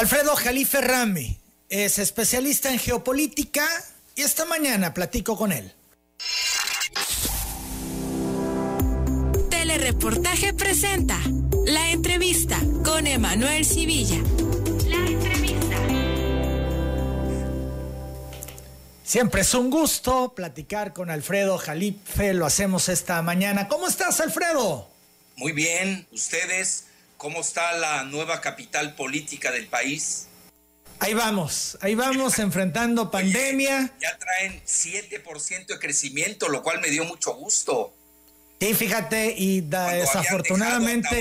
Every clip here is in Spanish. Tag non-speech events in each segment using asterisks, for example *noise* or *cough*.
Alfredo Jalife Rami es especialista en geopolítica y esta mañana platico con él. Telereportaje presenta la entrevista con Emanuel Civilla. La entrevista. Siempre es un gusto platicar con Alfredo Jalife, lo hacemos esta mañana. ¿Cómo estás, Alfredo? Muy bien, ustedes, ¿cómo está la nueva capital política del país? Ahí vamos, ahí vamos enfrentando pandemia. ya traen 7% de crecimiento, lo cual me dio mucho gusto. Sí, fíjate, y desafortunadamente.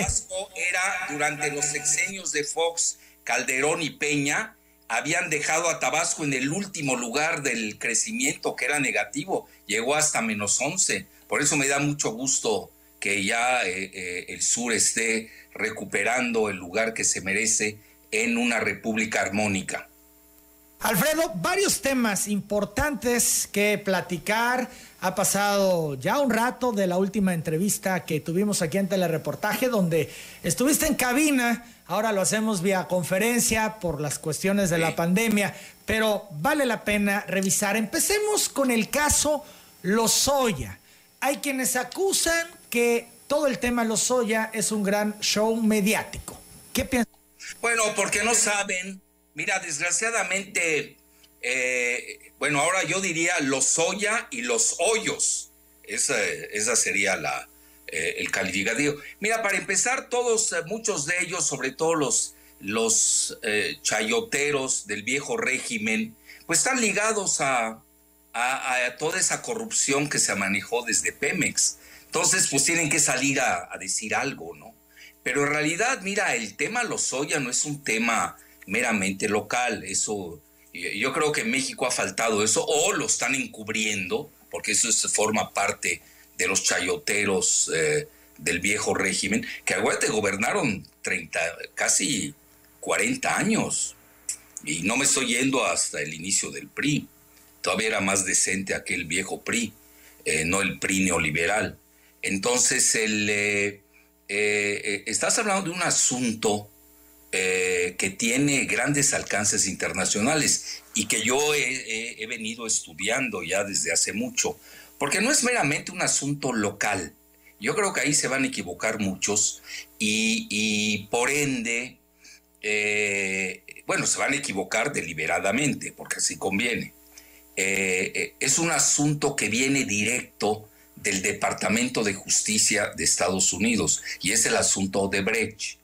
era durante los sexenios de Fox, Calderón y Peña, habían dejado a Tabasco en el último lugar del crecimiento, que era negativo. Llegó hasta menos 11. Por eso me da mucho gusto que ya eh, eh, el sur esté recuperando el lugar que se merece en una república armónica. Alfredo, varios temas importantes que platicar. Ha pasado ya un rato de la última entrevista que tuvimos aquí en Telereportaje, donde estuviste en cabina. Ahora lo hacemos vía conferencia por las cuestiones de la pandemia, pero vale la pena revisar. Empecemos con el caso Lozoya. Hay quienes acusan que todo el tema Lozoya es un gran show mediático. ¿Qué piensas? Bueno, porque no saben. Mira, desgraciadamente, eh, bueno, ahora yo diría los soya y los hoyos. Esa, esa sería la, eh, el calificativo. Mira, para empezar, todos, eh, muchos de ellos, sobre todo los, los chayoteros del viejo régimen, pues están ligados a, a, toda esa corrupción que se manejó desde Pemex. Entonces, pues tienen que salir a, a decir algo, ¿no? Pero en realidad, mira, el tema Lozoya no es un tema meramente local. Eso, yo creo que en México ha faltado eso, o lo están encubriendo, porque eso forma parte de los chayoteros eh, del viejo régimen, que aguante gobernaron 30, casi 40 años. Y no me estoy yendo hasta el inicio del PRI. Todavía era más decente aquel viejo PRI, eh, no el PRI neoliberal. Entonces, el, eh, estás hablando de un asunto eh, que tiene grandes alcances internacionales y que yo he, venido estudiando ya desde hace mucho, porque no es meramente un asunto local. Yo creo que ahí se van a equivocar muchos y, por ende, eh, bueno, se van a equivocar deliberadamente, porque así conviene. Eh, es un asunto que viene directo del Departamento de Justicia de Estados Unidos y es el asunto de Brecht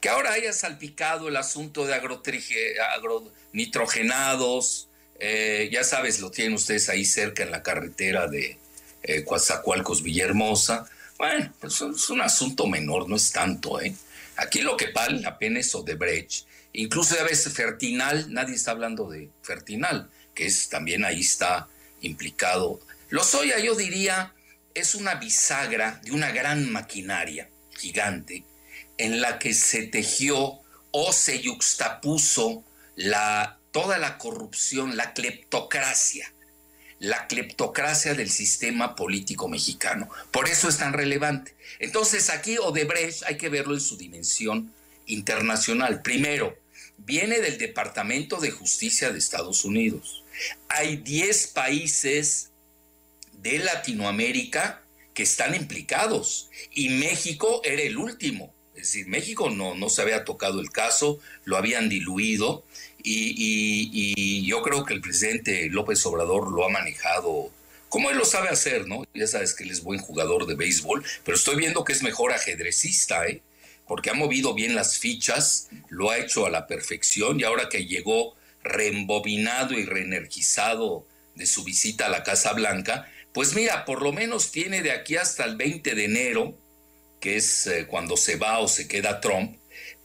que ahora haya salpicado el asunto de agronitrogenados, eh, ya sabes, lo tienen ustedes ahí cerca en la carretera de eh, Coatzacoalcos, Villahermosa. Bueno, pues es un asunto menor, no es tanto, ¿eh? Aquí lo que vale la pena es Odebrecht. Incluso ya ves Fertinal, nadie está hablando de Fertinal, que es también ahí está implicado. Lo Soya, yo diría, es una bisagra de una gran maquinaria gigante en la que se tejió o se yuxtapuso toda la corrupción, la cleptocracia, la cleptocracia del sistema político mexicano. Por eso es tan relevante. Entonces aquí Odebrecht hay que verlo en su dimensión internacional. Primero, viene del Departamento de Justicia de Estados Unidos. Hay 10 países de Latinoamérica que están implicados y México era el último. Es decir, México no, no se había tocado el caso, lo habían diluido y, yo creo que el presidente López Obrador lo ha manejado como él lo sabe hacer, ¿no? Ya sabes que él es buen jugador de béisbol, pero estoy viendo que es mejor ajedrecista, ¿eh? Porque ha movido bien las fichas, lo ha hecho a la perfección y ahora que llegó reembobinado y reenergizado de su visita a la Casa Blanca, pues mira, por lo menos tiene de aquí hasta el 20 de enero que es eh, cuando se va o se queda Trump,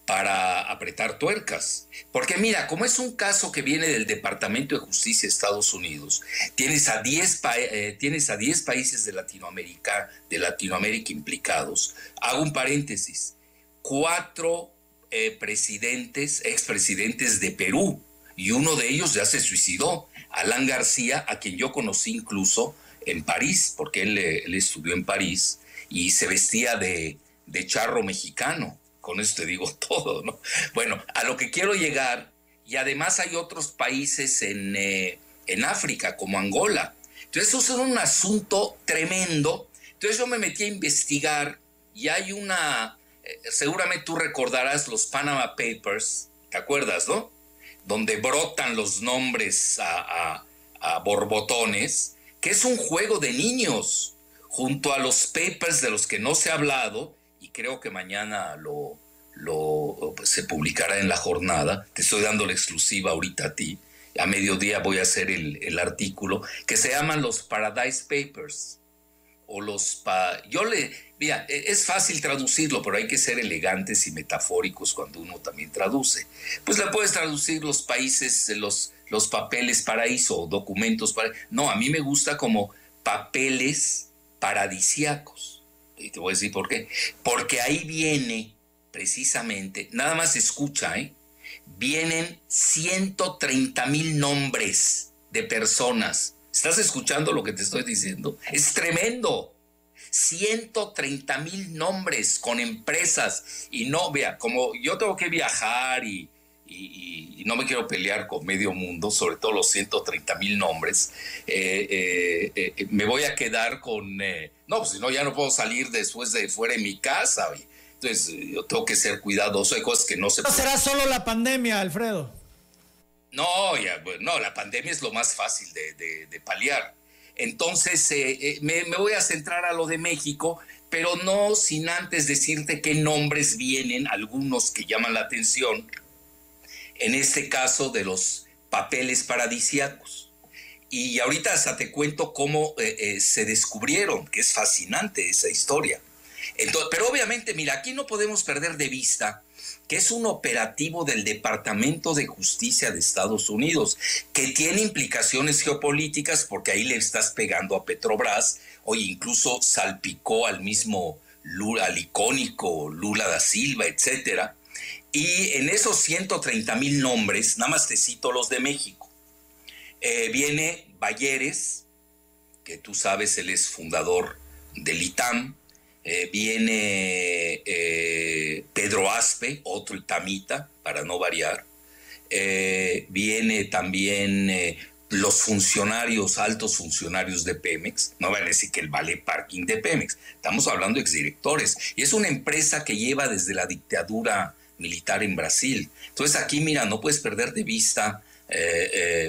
para apretar tuercas. Porque mira, como es un caso que viene del Departamento de Justicia de Estados Unidos, tienes a 10 eh, tienes a países de Latinoamérica, de Latinoamérica implicados. Hago un paréntesis. Cuatro eh, presidentes, expresidentes de Perú, y uno de ellos ya se suicidó, Alan García, a quien yo conocí incluso en París, porque él, él estudió en París, y se vestía de, charro mexicano. Con eso te digo *laughs* todo, ¿no? Bueno, a lo que quiero llegar y además hay otros países en, eh, en África, como Angola. Entonces, eso es un asunto tremendo. Entonces, yo me metí a investigar y hay una, eh, seguramente tú recordarás los Panama Papers, ¿te acuerdas, no? Donde brotan los nombres a, a borbotones, que es un juego de niños, junto a los papers de los que no se ha hablado, y creo que mañana lo, se publicará en la jornada. Te estoy dando la exclusiva ahorita a ti. A mediodía voy a hacer el, artículo que se llaman los Paradise Papers. O los pa yo le, e, es fácil traducirlo, pero hay que ser elegantes y metafóricos cuando uno también traduce. Pues le puedes traducir los países, los, los papeles paraíso documentos para. No, a mí me gusta como papeles paradisiacos. Y te voy a decir por qué. Porque ahí viene precisamente, nada más escucha, ¿eh? vienen 130 mil nombres de personas. ¿Estás escuchando lo que te estoy diciendo? Es tremendo. 130 mil nombres con empresas y no, vea, como yo tengo que viajar y, no me quiero pelear con medio mundo, sobre todo los 130 mil nombres, eh, eh, eh, me voy a quedar con, no, pues si no, ya no puedo salir después de fuera de mi casa. Entonces, yo tengo que ser cuidadoso. Hay cosas que no se. ¿No será solo la pandemia, Alfredo? No, ya, no, la pandemia es lo más fácil de, paliar. Entonces, me, voy a centrar a lo de México, pero no sin antes decirte qué nombres vienen, algunos que llaman la atención, en este caso de los papeles paradisiacos. Y ahorita hasta te cuento cómo eh, se descubrieron, que es fascinante esa historia pero obviamente, mira, aquí no podemos perder de vista que es un operativo del Departamento de Justicia de Estados Unidos, que tiene implicaciones geopolíticas porque ahí le estás pegando a Petrobras, o incluso salpicó al mismo Lula, al icónico Lula da Silva, etcétera. Y en esos 130 mil nombres, nada más te cito los de México. Eh, viene Bayeres, que tú sabes, él es fundador del ITAM, eh, viene eh, Pedro Aspe, otro itamita, para no variar. Viene también los funcionarios, altos funcionarios de Pemex. No van a decir que el vale parking de Pemex. Estamos hablando de exdirectores. Y es una empresa que lleva desde la dictadura militar en Brasil. Entonces aquí, mira, no puedes perder de vista,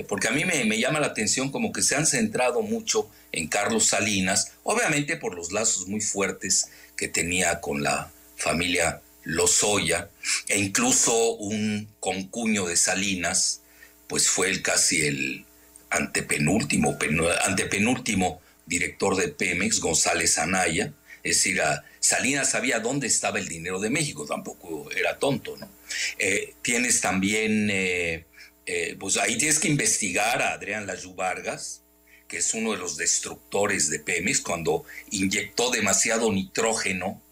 porque a mí me, me llama la atención como que se han centrado mucho en Carlos Salinas, obviamente por los lazos muy fuertes que tenía con la familia Lozoya, e incluso un concuño de Salinas, pues fue el casi el antepenúltimo, antepenúltimo director de Pemex, González Anaya, es decir, Salinas sabía dónde estaba el dinero de México, tampoco era tonto, ¿no? Eh, tienes también, eh, eh, pues ahí tienes que investigar a Adrián Lajú Vargas, que es uno de los destructores de Pemex, cuando inyectó demasiado nitrógeno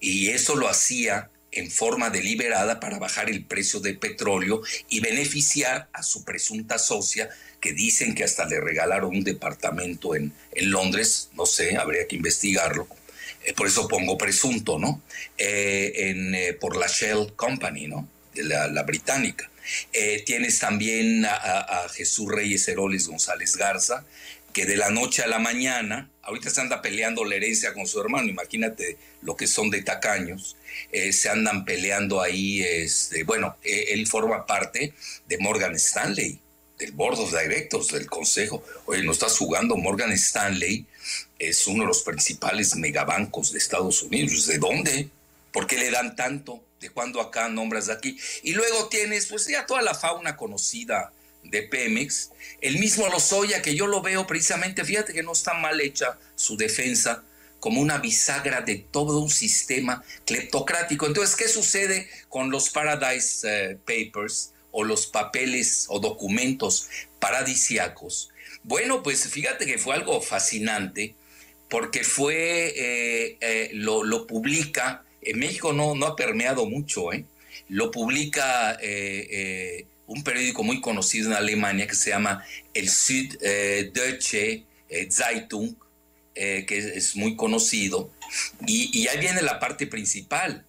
y eso lo hacía en forma deliberada para bajar el precio del petróleo y beneficiar a su presunta socia, que dicen que hasta le regalaron un departamento en, en Londres, no sé, habría que investigarlo, eh, por eso pongo presunto, ¿no? Eh, eh, por la Shell Company, ¿no? La, la británica. tienes también a, Jesús Reyes Heroles González Garza, que de la noche a la mañana, ahorita se anda peleando la herencia con su hermano, imagínate lo que son de tacaños, se andan peleando ahí, este, bueno, él forma parte de Morgan Stanley, del Board of Directors, del Consejo. Oye, no estás jugando, Morgan Stanley es uno de los principales megabancos de Estados Unidos. ¿De dónde? ¿Por qué le dan tanto? ¿De cuándo acá nombras de aquí? Y luego tienes, pues ya toda la fauna conocida de Pemex, el mismo Lozoya, que yo lo veo precisamente, fíjate que no está mal hecha su defensa, como una bisagra de todo un sistema cleptocrático. Entonces, ¿qué sucede con los Paradise eh, Papers o los papeles o documentos paradisiacos? Bueno, pues fíjate que fue algo fascinante porque fue, eh, eh, lo, publica, en México no, no ha permeado mucho, ¿eh? lo publica un periódico muy conocido en Alemania que se llama el Süddeutsche eh, Zeitung, eh, que es muy conocido. Y, ahí viene la parte principal.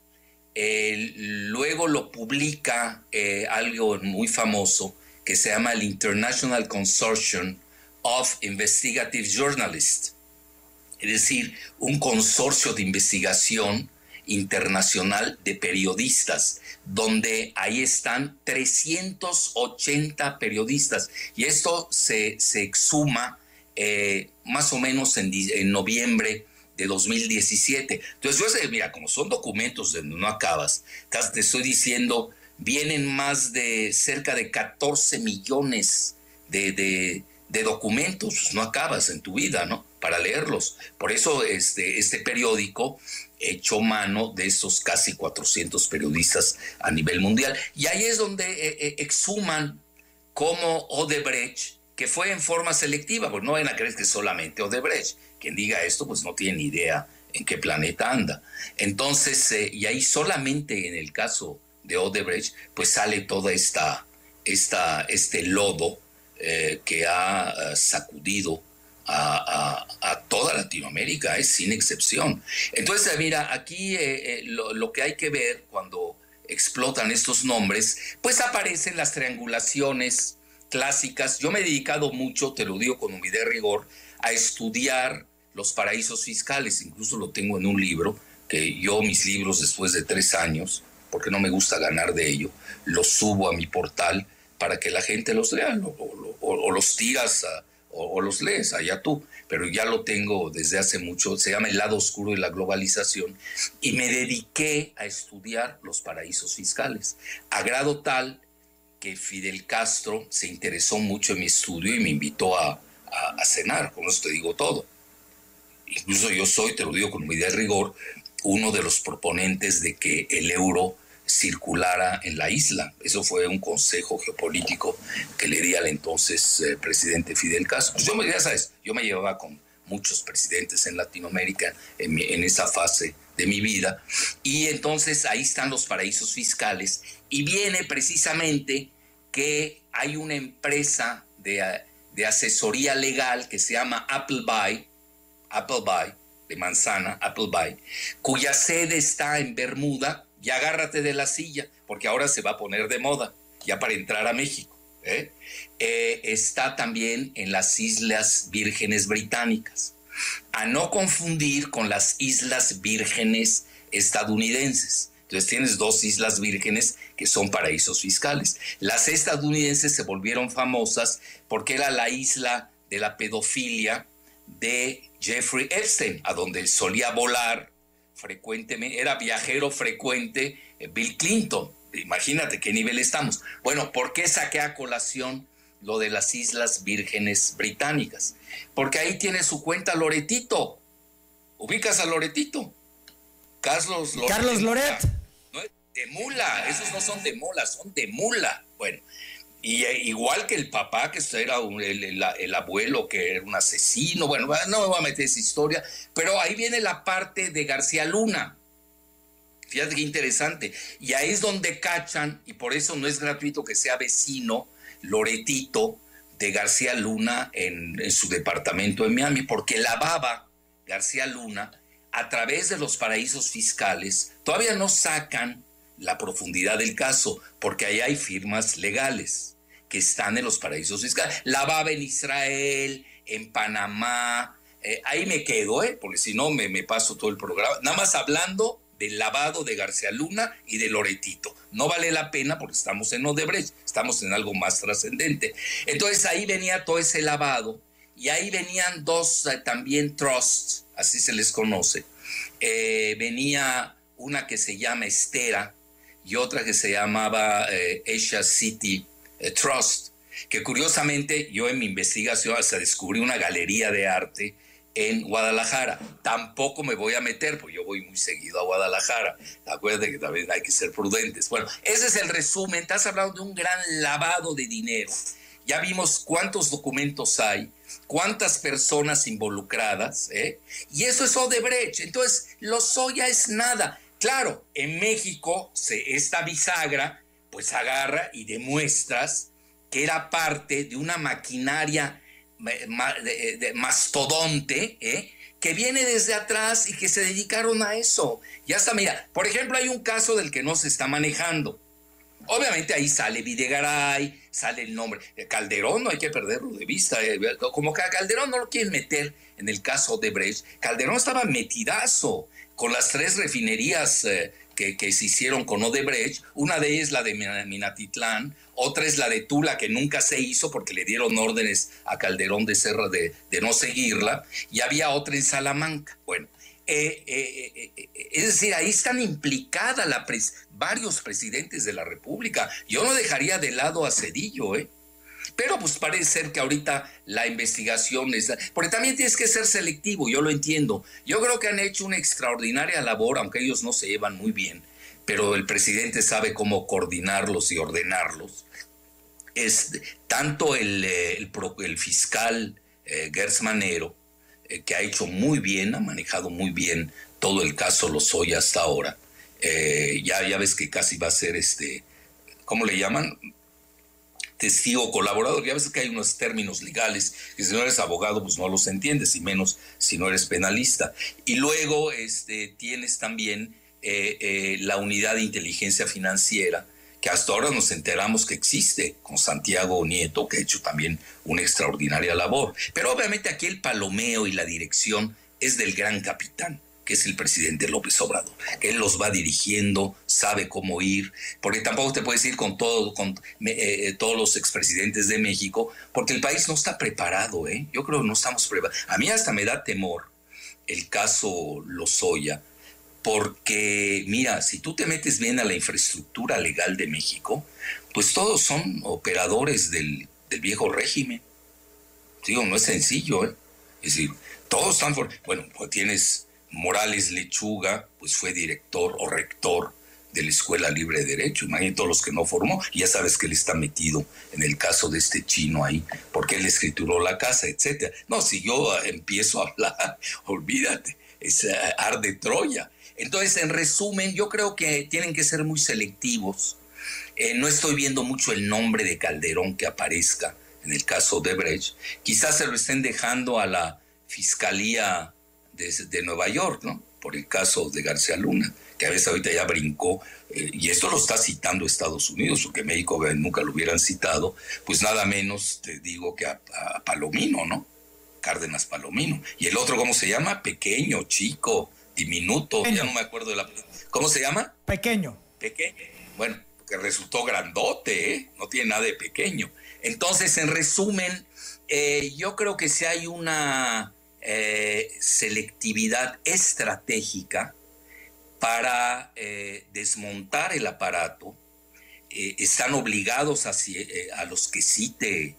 luego lo publica eh, algo muy famoso que se llama el International Consortium of Investigative Journalists, es decir, un consorcio de investigación internacional de periodistas, donde ahí están 380 periodistas. Y esto se, se exhuma eh, más o menos en, en, noviembre de 2017. Entonces, yo sé, mira, como son documentos de no acabas, te estoy diciendo, vienen más de cerca de 14 millones de, de, de documentos, no acabas en tu vida, ¿no? Para leerlos. Por eso este, este periódico echó mano de esos casi 400 periodistas a nivel mundial. Y ahí es donde eh, eh, exhuman como Odebrecht, que fue en forma selectiva, pues no van a creer que solamente Odebrecht. Quien diga esto, pues no tiene ni idea en qué planeta anda. Entonces, eh, y ahí solamente en el caso de Odebrecht, pues sale toda esta, esta este lodo que ha sacudido a, toda Latinoamérica, es sin excepción. Entonces, mira, aquí eh, eh, lo, que hay que ver cuando explotan estos nombres, pues aparecen las triangulaciones clásicas. Yo me he dedicado mucho, te lo digo con humildad y rigor, a estudiar los paraísos fiscales, incluso lo tengo en un libro, que yo mis libros después de tres años, porque no me gusta ganar de ello, los subo a mi portal para que la gente los lea o, los tiras a o, los lees, allá tú, pero ya lo tengo desde hace mucho, se llama El lado oscuro de la globalización, y me dediqué a estudiar los paraísos fiscales, a grado tal que Fidel Castro se interesó mucho en mi estudio y me invitó a, cenar, con eso te digo todo. Incluso yo soy, te lo digo con medida de rigor, uno de los proponentes de que el euro circulara en la isla. Eso fue un consejo geopolítico que le di al entonces eh, presidente Fidel Castro. Pues yo me, llevaba con muchos presidentes en Latinoamérica en, esa fase de mi vida. Y entonces ahí están los paraísos fiscales y viene precisamente que hay una empresa de, de asesoría legal que se llama Appleby, Appleby, de manzana, Appleby, cuya sede está en Bermuda, y agárrate de la silla, porque ahora se va a poner de moda, ya para entrar a México. ¿eh? Eh, está también en las Islas Vírgenes Británicas, a no confundir con las Islas Vírgenes estadounidenses. Entonces tienes dos islas vírgenes que son paraísos fiscales. Las estadounidenses se volvieron famosas porque era la isla de la pedofilia de Jeffrey Epstein, a donde solía volar frecuentemente, era viajero frecuente eh, Bill Clinton. Imagínate qué nivel estamos. Bueno, ¿por qué saqué a colación lo de las Islas Vírgenes Británicas? Porque ahí tiene su cuenta Loretito. ¿Ubicas a Loretito? Carlos Loret. Carlos Loret. de mula, esos no son de mula, son de mula. Bueno, y eh, igual que el papá, que era el, abuelo, que era un asesino, bueno, no me voy a meter esa historia, pero ahí viene la parte de García Luna. Fíjate qué interesante. Y ahí es donde cachan, y por eso no es gratuito que sea vecino, Loretito, de García Luna en, su departamento en Miami, porque la baba García Luna a través de los paraísos fiscales todavía no sacan la profundidad del caso, porque ahí hay firmas legales que están en los paraísos fiscales. La en Israel, en Panamá, eh, ahí me quedo, ¿eh? porque si no me, me paso todo el programa, nada más hablando del lavado de García Luna y de Loretito. No vale la pena porque estamos en Odebrecht, estamos en algo más trascendente. Entonces ahí venía todo ese lavado y ahí venían dos eh, también trusts, así se les conoce. Eh, venía una que se llama Estera y otra que se llamaba Asia City Trust, que curiosamente yo en mi investigación hasta descubrí una galería de arte en Guadalajara. Tampoco me voy a meter, porque yo voy muy seguido a Guadalajara. Acuérdate que también hay que ser prudentes. Bueno, ese es el resumen. Estás hablando de un gran lavado de dinero. Ya vimos cuántos documentos hay, cuántas personas involucradas, ¿eh? y eso es Odebrecht. Entonces, lo soya es nada. Claro, en México se, esta bisagra pues agarra y demuestras que era parte de una maquinaria mastodonte, ¿eh? que viene desde atrás y que se dedicaron a eso. Ya está, mira, por ejemplo, hay un caso del que no se está manejando. Obviamente ahí sale Videgaray, sale el nombre. Calderón no hay que perderlo de vista. Eh, como que a Calderón no lo quieren meter en el caso de Brecht. Calderón estaba metidazo con las tres refinerías eh, que, se hicieron con Odebrecht. Una de ellas la de Minatitlán, otra es la de Tula, que nunca se hizo porque le dieron órdenes a Calderón de Serra de, no seguirla, y había otra en Salamanca. Bueno, eh, eh, eh, es decir, ahí están implicadas la varios presidentes de la República. Yo no dejaría de lado a Cedillo, ¿eh? Pero pues parece ser que ahorita la investigación es... Porque también tienes que ser selectivo, yo lo entiendo. Yo creo que han hecho una extraordinaria labor, aunque ellos no se llevan muy bien, pero el presidente sabe cómo coordinarlos y ordenarlos. Es tanto el, el, fiscal eh, Manero, eh, que ha hecho muy bien, ha manejado muy bien todo el caso Lozoya hasta ahora. Eh, ya, ya ves que casi va a ser este, ¿cómo le llaman? Testigo colaborador. Ya ves que hay unos términos legales que si no eres abogado, pues no los entiendes, y menos si no eres penalista. Y luego este, tienes también eh, la unidad de inteligencia financiera, que hasta ahora nos enteramos que existe con Santiago Nieto, que ha hecho también una extraordinaria labor. Pero obviamente aquí el palomeo y la dirección es del gran capitán que es el presidente López Obrador, él los va dirigiendo, sabe cómo ir, porque tampoco te puedes ir con, con eh, eh, todos los expresidentes de México, porque el país no está preparado, ¿eh? Yo creo que no estamos preparados. A mí hasta me da temor el caso Lozoya, porque mira, si tú te metes bien a la infraestructura legal de México, pues todos son operadores del, viejo régimen. Digo, no es sencillo, ¿eh? Es decir, todos están... Bueno, pues tienes Morales Lechuga, pues fue director o rector de la Escuela Libre de Derecho. Imagínate todos los que no formó. Ya sabes que él está metido en el caso de este chino ahí, porque él escrituró la casa, etcétera. No, si yo empiezo a hablar, *laughs* olvídate, es uh, arde Troya. Entonces, en resumen, yo creo que tienen que ser muy selectivos. Eh, no estoy viendo mucho el nombre de Calderón que aparezca en el caso de Brecht. Quizás se lo estén dejando a la Fiscalía de, Nueva York, ¿no? Por el caso de García Luna, que a veces ahorita ya brincó, eh, y esto lo está citando Estados Unidos, porque México nunca lo hubieran citado, pues nada menos te digo que a, a Palomino, ¿no? Cárdenas Palomino. Y el otro, ¿cómo se llama? Pequeño, chico, diminuto, ya no me acuerdo de la... ¿Cómo se llama? Pequeño. Pequeño. Bueno, que resultó grandote, ¿eh? no tiene nada de pequeño. Entonces, en resumen, eh, yo creo que si hay una eh, selectividad estratégica para desmontar el aparato, están obligados a, los que cite,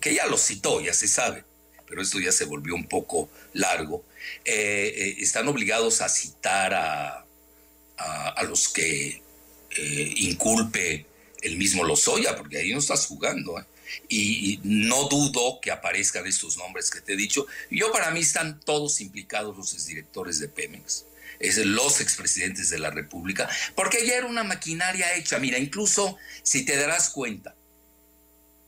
que ya los citó, ya se sabe, pero esto ya se volvió un poco largo, eh, eh, están obligados a citar a, a, los que eh, inculpe el mismo Lozoya, porque ahí no estás jugando. Y, no dudo que aparezcan estos nombres que te he dicho. Yo para mí están todos implicados los exdirectores de Pemex, es los expresidentes de la República, porque ya era una maquinaria hecha. Mira, incluso si te darás cuenta,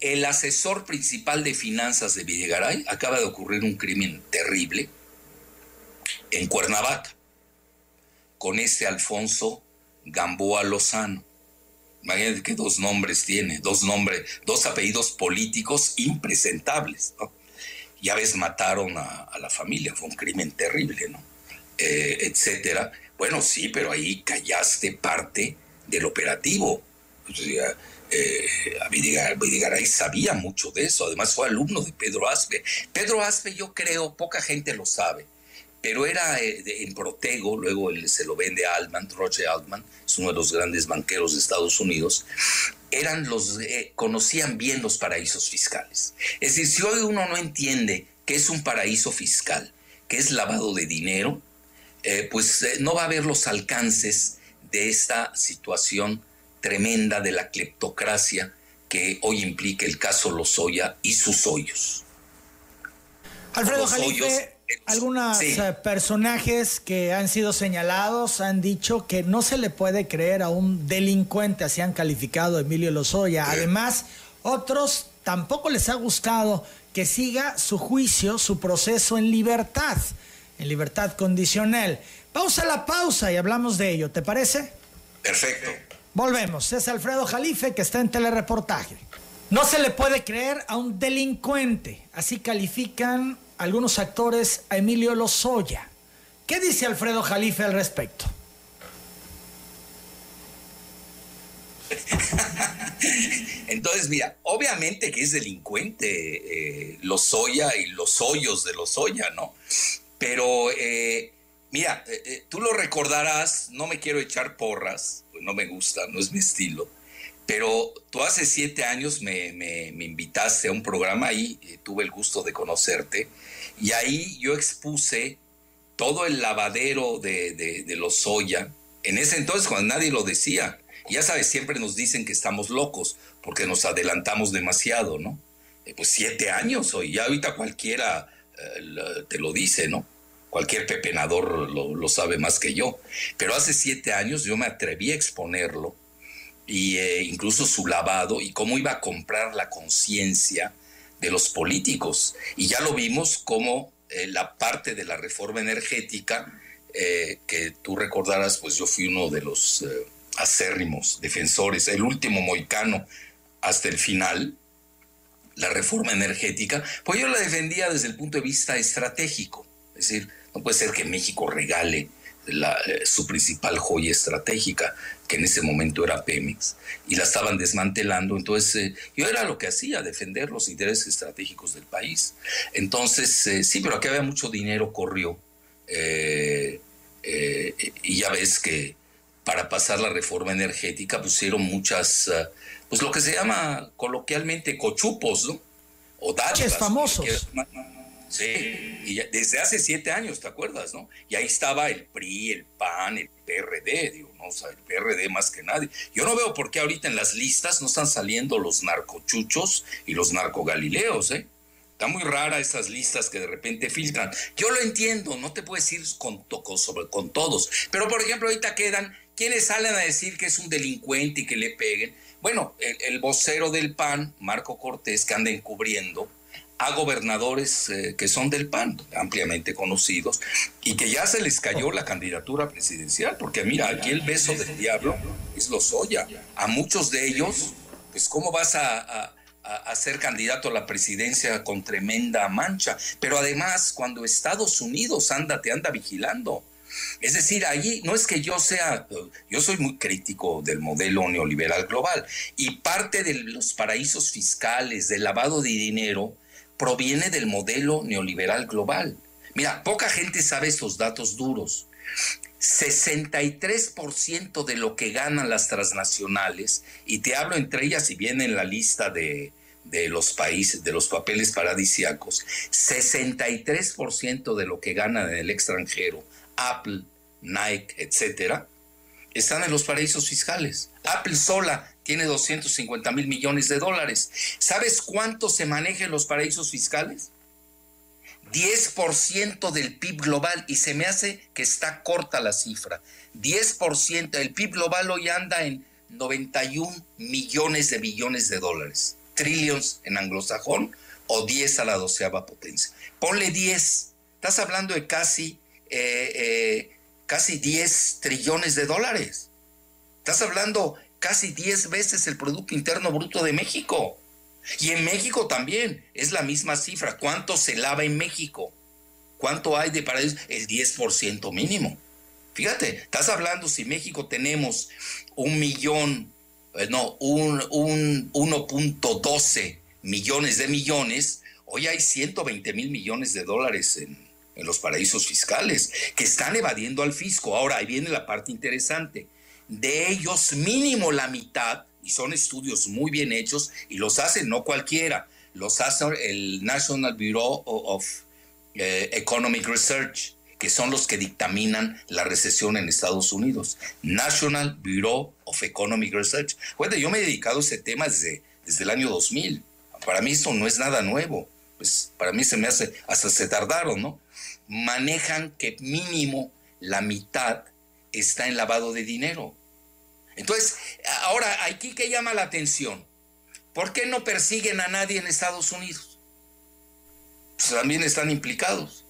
el asesor principal de finanzas de Videgaray acaba de ocurrir un crimen terrible en Cuernavaca con este Alfonso Gamboa Lozano. Imagínate que dos nombres tiene, dos nombres, dos apellidos políticos impresentables, ¿no? Ya ves, mataron a, la familia, fue un crimen terrible, ¿no? Eh, etcétera. Bueno, sí, pero ahí callaste parte del operativo. O sea, eh, Videgaray sabía mucho de eso, además fue alumno de Pedro Aspe. Pedro Aspe, yo creo, poca gente lo sabe, pero era eh, en Protego, luego se lo vende a Altman, Roche Altman, es uno de los grandes banqueros de Estados Unidos, eran los, eh, conocían bien los paraísos fiscales. Es decir, si hoy uno no entiende qué es un paraíso fiscal, qué es lavado de dinero, pues no va a ver los alcances de esta situación tremenda de la cleptocracia que hoy implica el caso Lozoya y sus hoyos. Alfredo Jalife, algunos eh, personajes que han sido señalados han dicho que no se le puede creer a un delincuente, así han calificado a Emilio Lozoya. Además, otros tampoco les ha gustado que siga su juicio, su proceso en libertad, en libertad condicional. Pausa la pausa y hablamos de ello, ¿te parece? Perfecto. Volvemos. Es Alfredo Jalife que está en telereportaje. No se le puede creer a un delincuente. Así califican algunos actores a Emilio Lozoya. ¿Qué dice Alfredo Jalife al respecto? *laughs* Entonces, mira, obviamente que es delincuente eh, Lozoya y los hoyos de Lozoya, ¿no? Pero, eh, mira, eh, eh, tú lo recordarás, no me quiero echar porras, pues no me gusta, no es mi estilo, pero tú hace siete años me, invitaste a un programa y tuve el gusto de conocerte, y ahí yo expuse todo el lavadero de, de, de Lozoya, en ese entonces cuando nadie lo decía, ya sabes, siempre nos dicen que estamos locos porque nos adelantamos demasiado, ¿no? pues siete años hoy, ya ahorita cualquiera eh, te lo dice, ¿no? Cualquier pepenador lo, sabe más que yo. Pero hace siete años yo me atreví a exponerlo, y eh, incluso su lavado y cómo iba a comprar la conciencia de los políticos. Y ya lo vimos como eh, la parte de la reforma energética, que tú recordarás, pues yo fui uno de los acérrimos defensores, el último moicano hasta el final, la reforma energética, pues yo la defendía desde el punto de vista estratégico. Es decir, no puede ser que México regale eh, su principal joya estratégica, que en ese momento era Pemex, y la estaban desmantelando. Entonces, eh, yo era lo que hacía, defender los intereses estratégicos del país. Entonces, eh, sí, pero aquí había mucho dinero, corrió. y ya ves que para pasar la reforma energética pusieron muchas pues lo que se llama coloquialmente cochupos, ¿no? O dádivas. famosos. Sí, y desde hace siete años, ¿te acuerdas, no? Y ahí estaba el PRI, el PAN, el PRD, digo, no, el PRD más que nadie. Yo no veo por qué ahorita en las listas no están saliendo los narcochuchos y los narcogalileos, ¿eh? Está muy rara esas listas que de repente filtran. Yo lo entiendo, no te puedo decir con, sobre, con todos, pero por ejemplo ahorita quedan quienes salen a decir que es un delincuente y que le peguen. Bueno, el, vocero del PAN, Marco Cortés, que anda encubriendo a gobernadores eh, que son del PAN, ampliamente conocidos, y que ya se les cayó la candidatura presidencial, porque mira, aquí el beso del diablo es Lozoya. A muchos de ellos, pues cómo vas a, a, ser candidato a la presidencia con tremenda mancha, pero además cuando Estados Unidos anda, te anda vigilando, es decir, allí no es que yo sea, yo soy muy crítico del modelo neoliberal global y parte de los paraísos fiscales, del lavado de dinero, proviene del modelo neoliberal global. Mira, poca gente sabe estos datos duros. 63% de lo que ganan las transnacionales, y te hablo entre ellas y viene en la lista de, de los países, de los papeles paradisiacos, 63% de lo que ganan en el extranjero Apple, Nike, etcétera, están en los paraísos fiscales. Apple sola tiene 250 mil millones de dólares. ¿Sabes cuánto se maneja en los paraísos fiscales? 10% del PIB global y se me hace que está corta la cifra. 10%, el PIB global hoy anda en 91 millones de billones de dólares. Trillions en anglosajón o 10 a la doceava potencia. Ponle 10. Estás hablando de casi eh, eh, casi 10 trillones de dólares. Estás hablando casi 10 veces el Producto Interno Bruto de México. Y en México también es la misma cifra. ¿Cuánto se lava en México? ¿Cuánto hay de paraísos? El 10% mínimo. Fíjate, estás hablando si México tenemos un millón, eh, no, un, un 1.12 millones de millones, hoy hay 120 mil millones de dólares en, en los paraísos fiscales, que están evadiendo al fisco. Ahora, ahí viene la parte interesante. De ellos, mínimo la mitad, y son estudios muy bien hechos, y los hace no cualquiera, los hace el National Bureau of eh, Economic Research, que son los que dictaminan la recesión en Estados Unidos. National Bureau of Economic Research. Bueno, yo me he dedicado a ese tema desde, desde el año 2000. Para mí esto no es nada nuevo. Pues para mí se me hace, hasta se tardaron, ¿no? manejan que mínimo la mitad está en lavado de dinero. Entonces, ahora, aquí que llama la atención, ¿Por qué no persiguen a nadie en Estados Unidos? Pues también están implicados.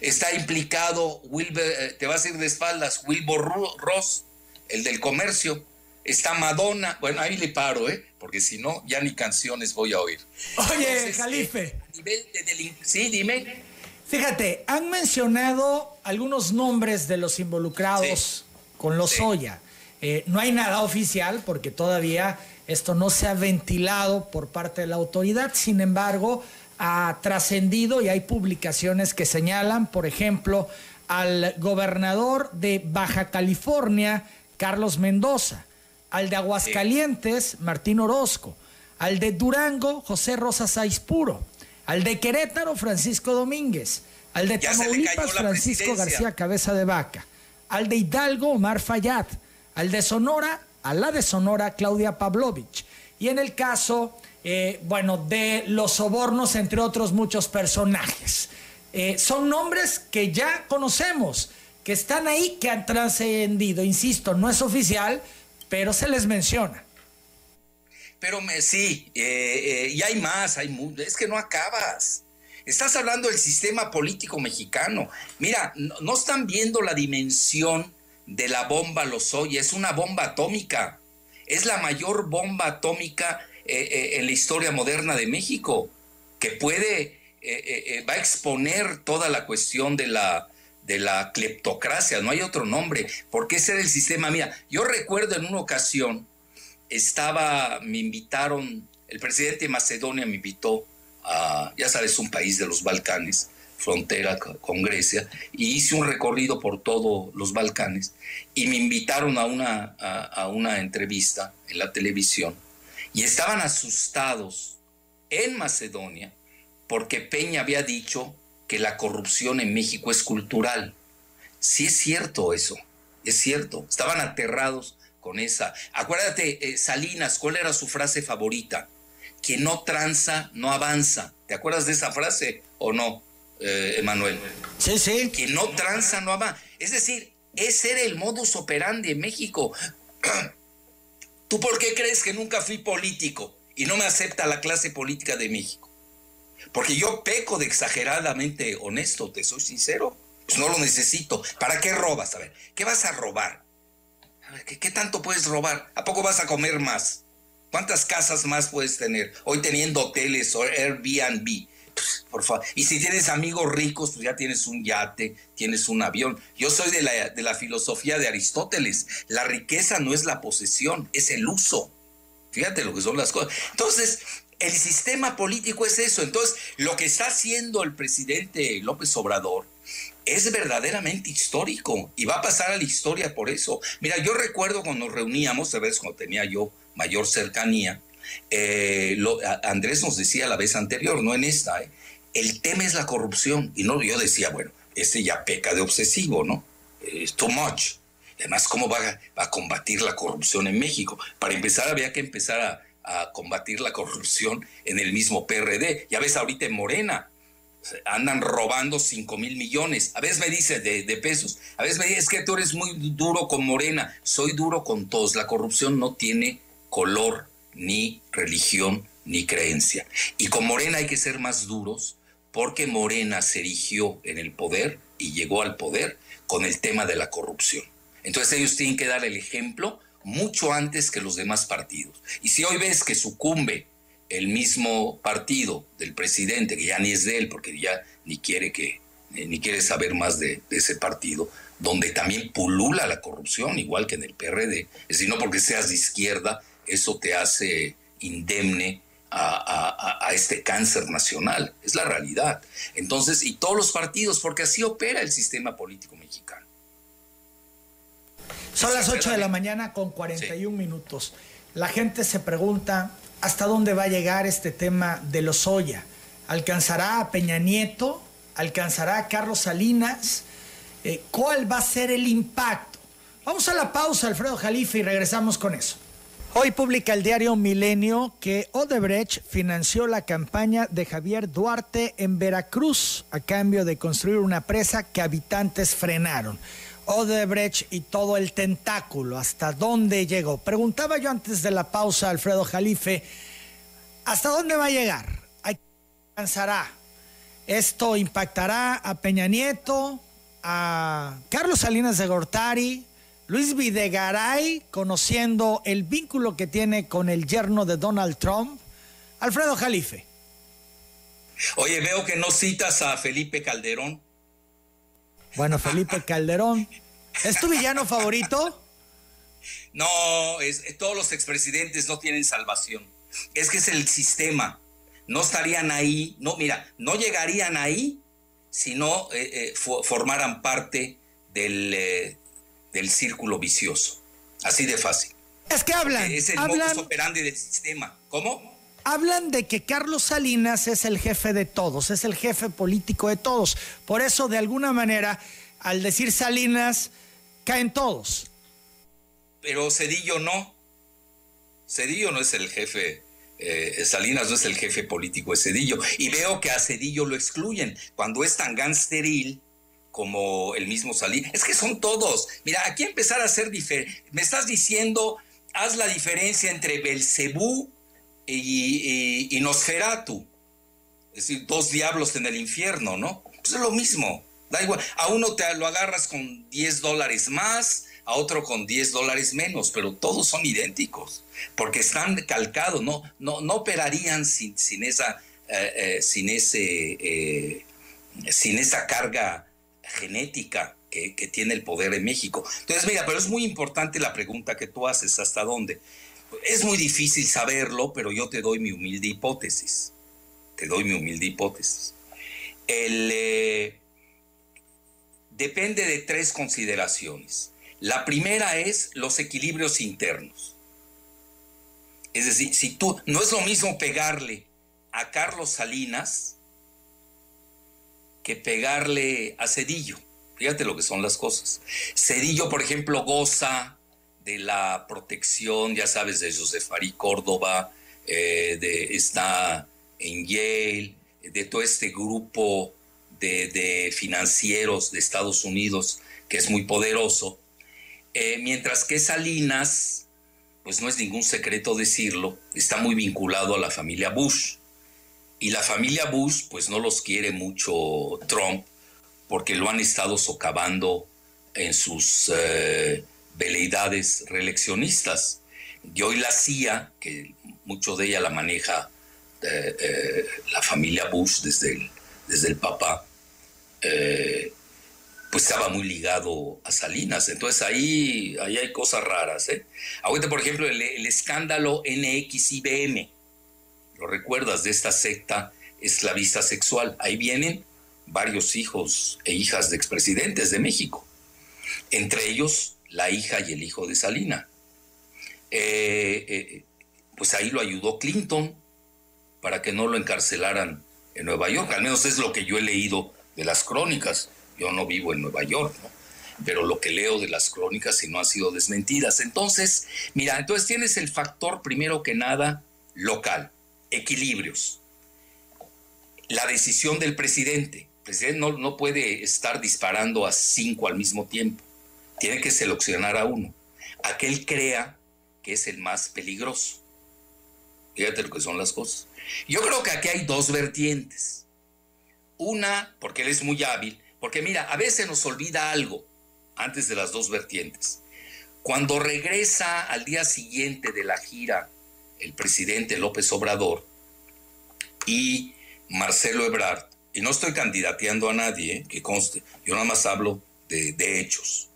Está implicado, Wilber, eh, te vas a ir de espaldas, Wilbur Ross, el del comercio. Está Madonna. Bueno, ahí le paro, ¿eh? Porque si no, ya ni canciones voy a oír. Oye, Jalife. Eh, sí, dime. Fíjate, han mencionado algunos nombres de los involucrados con los Soya. Eh, no hay nada oficial porque todavía esto no se ha ventilado por parte de la autoridad. Sin embargo, ha trascendido y hay publicaciones que señalan, por ejemplo, al gobernador de Baja California, Carlos Mendoza, al de Aguascalientes, Martín Orozco, al de Durango, José Rosa Saiz Puro, al de Querétaro, Francisco Domínguez, al de Tamaulipas, Francisco García Cabeza de Vaca, al de Hidalgo, Omar Fayad, al de Sonora, a la de Sonora, Claudia Pavlovich. Y en el caso eh, bueno, de los sobornos, entre otros muchos personajes. Eh, son nombres que ya conocemos, que están ahí, que han trascendido. Insisto, no es oficial, pero se les menciona. Pero me, sí, eh, y hay más, hay es que no acabas. Estás hablando del sistema político mexicano. Mira, no, están viendo la dimensión de la bomba Lozoya, es una bomba atómica. Es la mayor bomba atómica eh, eh, en la historia moderna de México, que puede, eh, va a exponer toda la cuestión de la, de la cleptocracia, no hay otro nombre, porque ese era el sistema. Mira, yo recuerdo en una ocasión, estaba, me invitaron, el presidente de Macedonia me invitó a, ya sabes, un país de los Balcanes, frontera con Grecia, y hice un recorrido por todos los Balcanes, y me invitaron a una, a una entrevista en la televisión y estaban asustados en Macedonia porque Peña había dicho que la corrupción en México es cultural. Sí es cierto eso, es cierto. Estaban aterrados con esa. Acuérdate, eh, Salinas, ¿cuál era su frase favorita? Que no tranza, no avanza. ¿Te acuerdas de esa frase o no, eh, Emanuel? Sí, sí. Que no tranza, no avanza. Es decir, ese era el modus operandi en México. *clears throat* ¿Tú por qué crees que nunca fui político y no me acepta la clase política de México? Porque yo peco de exageradamente honesto, te soy sincero. Pues no lo necesito. ¿Para qué robas? A ver, ¿qué vas a robar? A ver, ¿qué, tanto puedes robar? ¿A poco vas a comer más? ¿Cuántas casas más puedes tener? Hoy teniendo hoteles o Airbnb. Por favor. Y si tienes amigos ricos, pues ya tienes un yate, tienes un avión. Yo soy de la, de la filosofía de Aristóteles. La riqueza no es la posesión, es el uso. Fíjate lo que son las cosas. Entonces, el sistema político es eso. Entonces, lo que está haciendo el presidente López Obrador es verdaderamente histórico y va a pasar a la historia por eso. Mira, yo recuerdo cuando nos reuníamos, veces cuando tenía yo mayor cercanía, eh, Andrés nos decía la vez anterior, no en esta, eh, el tema es la corrupción. Y no, yo decía, bueno, este ya peca de obsesivo, ¿no? Es too much. Además, ¿cómo va a, combatir la corrupción en México? Para empezar, había que empezar a, combatir la corrupción en el mismo PRD. Ya ves ahorita en Morena, andan robando 5 mil millones. A veces me dice de, de, pesos. A veces me dice, es que tú eres muy duro con Morena. Soy duro con todos. La corrupción no tiene color ni religión, ni creencia. Y con Morena hay que ser más duros porque Morena se erigió en el poder y llegó al poder con el tema de la corrupción. Entonces ellos tienen que dar el ejemplo mucho antes que los demás partidos. Y si hoy ves que sucumbe el mismo partido del presidente, que ya ni es de él, porque ya ni quiere que ni quiere saber más de, de ese partido, donde también pulula la corrupción, igual que en el PRD, es decir, no porque seas de izquierda eso te hace indemne a, este cáncer nacional. Es la realidad. Entonces, y todos los partidos, porque así opera el sistema político mexicano. Son las 8 de la mañana con 41 minutos. La gente se pregunta hasta dónde va a llegar este tema de los Oya. ¿Alcanzará a Peña Nieto? ¿Alcanzará a Carlos Salinas? Eh, ¿Cuál va a ser el impacto? Vamos a la pausa, Alfredo Jalife, y regresamos con eso. Hoy publica el diario Milenio que Odebrecht financió la campaña de Javier Duarte en Veracruz a cambio de construir una presa que habitantes frenaron. Odebrecht y todo el tentáculo, ¿hasta dónde llegó? Preguntaba yo antes de la pausa, Alfredo Jalife, ¿Hasta dónde va a llegar? ¿Alcanzará? ¿Esto impactará a Peña Nieto, a Carlos Salinas de Gortari, Luis Videgaray, conociendo el vínculo que tiene con el yerno de Donald Trump, Alfredo Jalife? Oye, veo que no citas a Felipe Calderón. Bueno, Felipe *laughs* Calderón. ¿Es tu villano favorito? No, es, todos los expresidentes no tienen salvación. Es que es el sistema. No estarían ahí, no, mira, no llegarían ahí si no eh, eh, formaran parte del, eh, del círculo vicioso. Así de fácil. Es que hablan. Es el hablan, modus operandi del sistema. ¿Cómo? Hablan de que Carlos Salinas es el jefe de todos, es el jefe político de todos. Por eso, de alguna manera, al decir Salinas, caen todos. Pero Cedillo no. Cedillo no es el jefe eh, Salinas no es el jefe político de Cedillo. Y veo que a Cedillo lo excluyen. Cuando es tan gangsteril como el mismo Salinas. Es que son todos. Mira, aquí empezar a hacer diferente. Me estás diciendo, haz la diferencia entre Belcebú y, Nosferatu. Es decir, dos diablos en el infierno, ¿no? Pues es lo mismo. Da igual. A uno te lo agarras con 10 dólares más, a otro con 10 dólares menos, pero todos son idénticos, porque están calcados, no, no, no operarían sin, sin esa, eh, eh, sin, ese, eh, sin esa carga genética que, tiene el poder en México. Entonces, mira, pero es muy importante la pregunta que tú haces, ¿hasta dónde? Es muy difícil saberlo, pero yo te doy mi humilde hipótesis. Te doy mi humilde hipótesis. El, depende de tres consideraciones. La primera es los equilibrios internos. Es decir, si tú, no es lo mismo pegarle a Carlos Salinas que pegarle a Cedillo. Fíjate lo que son las cosas. Cedillo, por ejemplo, goza de la protección, ya sabes, de José Farí Córdoba, eh, de, está en Yale, de todo este grupo de, financieros de Estados Unidos que es muy poderoso, eh, mientras que Salinas, pues no es ningún secreto decirlo, está muy vinculado a la familia Bush. Y la familia Bush, pues no los quiere mucho Trump, porque lo han estado socavando en sus eh, veleidades reeleccionistas. Y hoy la CIA, que mucho de ella la maneja eh, eh, la familia Bush desde el, desde el papá, pues estaba muy ligado a Salinas. Entonces ahí, ahí hay cosas raras. Ahorita, por ejemplo, el, el escándalo NXIBM lo recuerdas, de esta secta esclavista sexual. Ahí vienen varios hijos e hijas de expresidentes de México, entre ellos la hija y el hijo de Salina. Eh, eh, pues ahí lo ayudó Clinton para que no lo encarcelaran en Nueva York, al menos es lo que yo he leído de las crónicas. Yo no vivo en Nueva York, pero lo que leo de las crónicas y no han sido desmentidas. Entonces, mira, entonces tienes el factor primero que nada local equilibrios. La decisión del presidente. El presidente no, no puede estar disparando a cinco al mismo tiempo. Tiene que seleccionar a uno. Aquel crea que es el más peligroso. Fíjate lo que son las cosas. Yo creo que aquí hay dos vertientes. Una, porque él es muy hábil, porque mira, a veces nos olvida algo antes de las dos vertientes. Cuando regresa al día siguiente de la gira el presidente López Obrador y Marcelo Ebrard, y no estoy candidateando a nadie, eh, que conste, yo nada más hablo de, de hechos.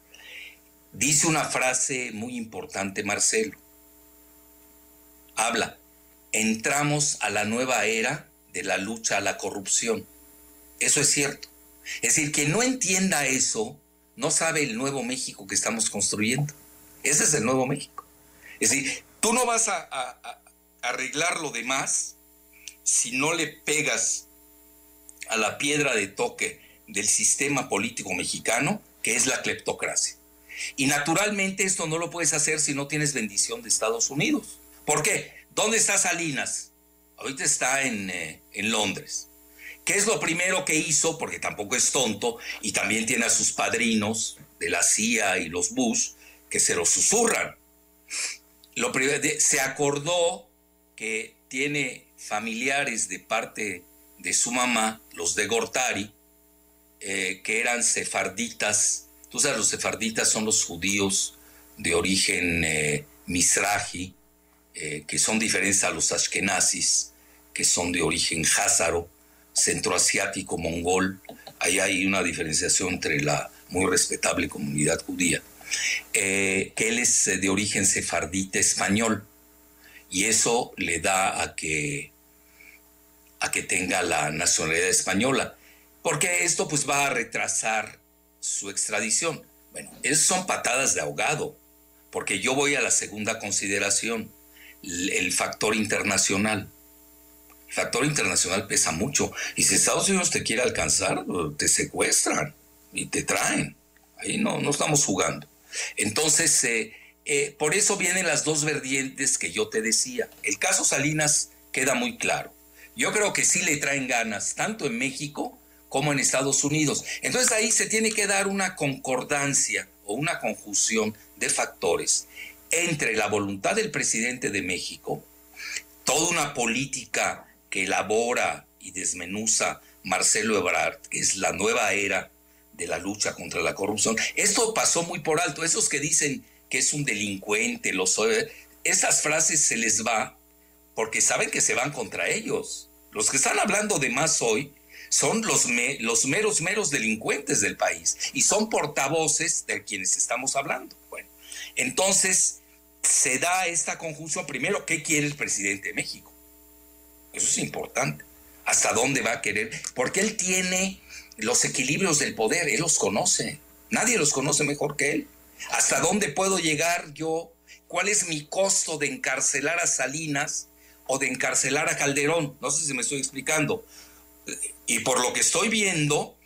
Dice una frase muy importante Marcelo. Habla, entramos a la nueva era de la lucha a la corrupción. Eso es cierto. Es decir, que no entienda eso, no sabe el nuevo México que estamos construyendo. Ese es el nuevo México. Es decir, Tú no vas a, arreglar lo demás si no le pegas a la piedra de toque del sistema político mexicano, que es la cleptocracia. Y naturalmente esto no lo puedes hacer si no tienes bendición de Estados Unidos. ¿Por qué? ¿Dónde está Salinas? Ahorita está en, eh, en Londres. ¿Qué es lo primero que hizo? Porque tampoco es tonto y también tiene a sus padrinos de la CIA y los Bush que se lo susurran lo se acordó que tiene familiares de parte de su mamá, los de Gortari, eh, que eran sefarditas. Tú sabes, los sefarditas son los judíos de origen eh, misraji, eh, que son diferentes a los ashkenazis, que son de origen házaro, centroasiático, mongol. Ahí hay una diferenciación entre la muy respetable comunidad judía. Que él es de origen sefardita español y eso le da a que, a que tenga la nacionalidad española, porque esto pues va a retrasar su extradición. Bueno, esas son patadas de ahogado, porque yo voy a la segunda consideración, el factor internacional. El factor internacional pesa mucho. Y si Estados Unidos te quiere alcanzar, te secuestran y te traen. Ahí no, no estamos jugando. Entonces, eh, eh, por eso vienen las dos vertientes que yo te decía. El caso Salinas queda muy claro. Yo creo que sí le traen ganas, tanto en México como en Estados Unidos. Entonces ahí se tiene que dar una concordancia o una conjunción de factores entre la voluntad del presidente de México, toda una política que elabora y desmenuza Marcelo Ebrard, que es la nueva era de la lucha contra la corrupción. Esto pasó muy por alto. Esos que dicen que es un delincuente, los, esas frases se les va porque saben que se van contra ellos. Los que están hablando de más hoy son los, los meros, meros delincuentes del país y son portavoces de quienes estamos hablando. Bueno, entonces se da esta conjunción. Primero, ¿qué quiere el presidente de México? Eso es importante. ¿Hasta dónde va a querer? Porque él tiene los equilibrios del poder, él los conoce. Nadie los conoce mejor que él. ¿Hasta dónde puedo llegar yo? ¿Cuál es mi costo de encarcelar a Salinas o de encarcelar a Calderón? No sé si me estoy explicando. Y por lo que estoy viendo,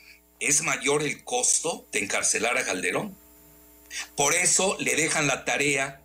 es mayor el costo de encarcelar a Calderón. Por eso le dejan la tarea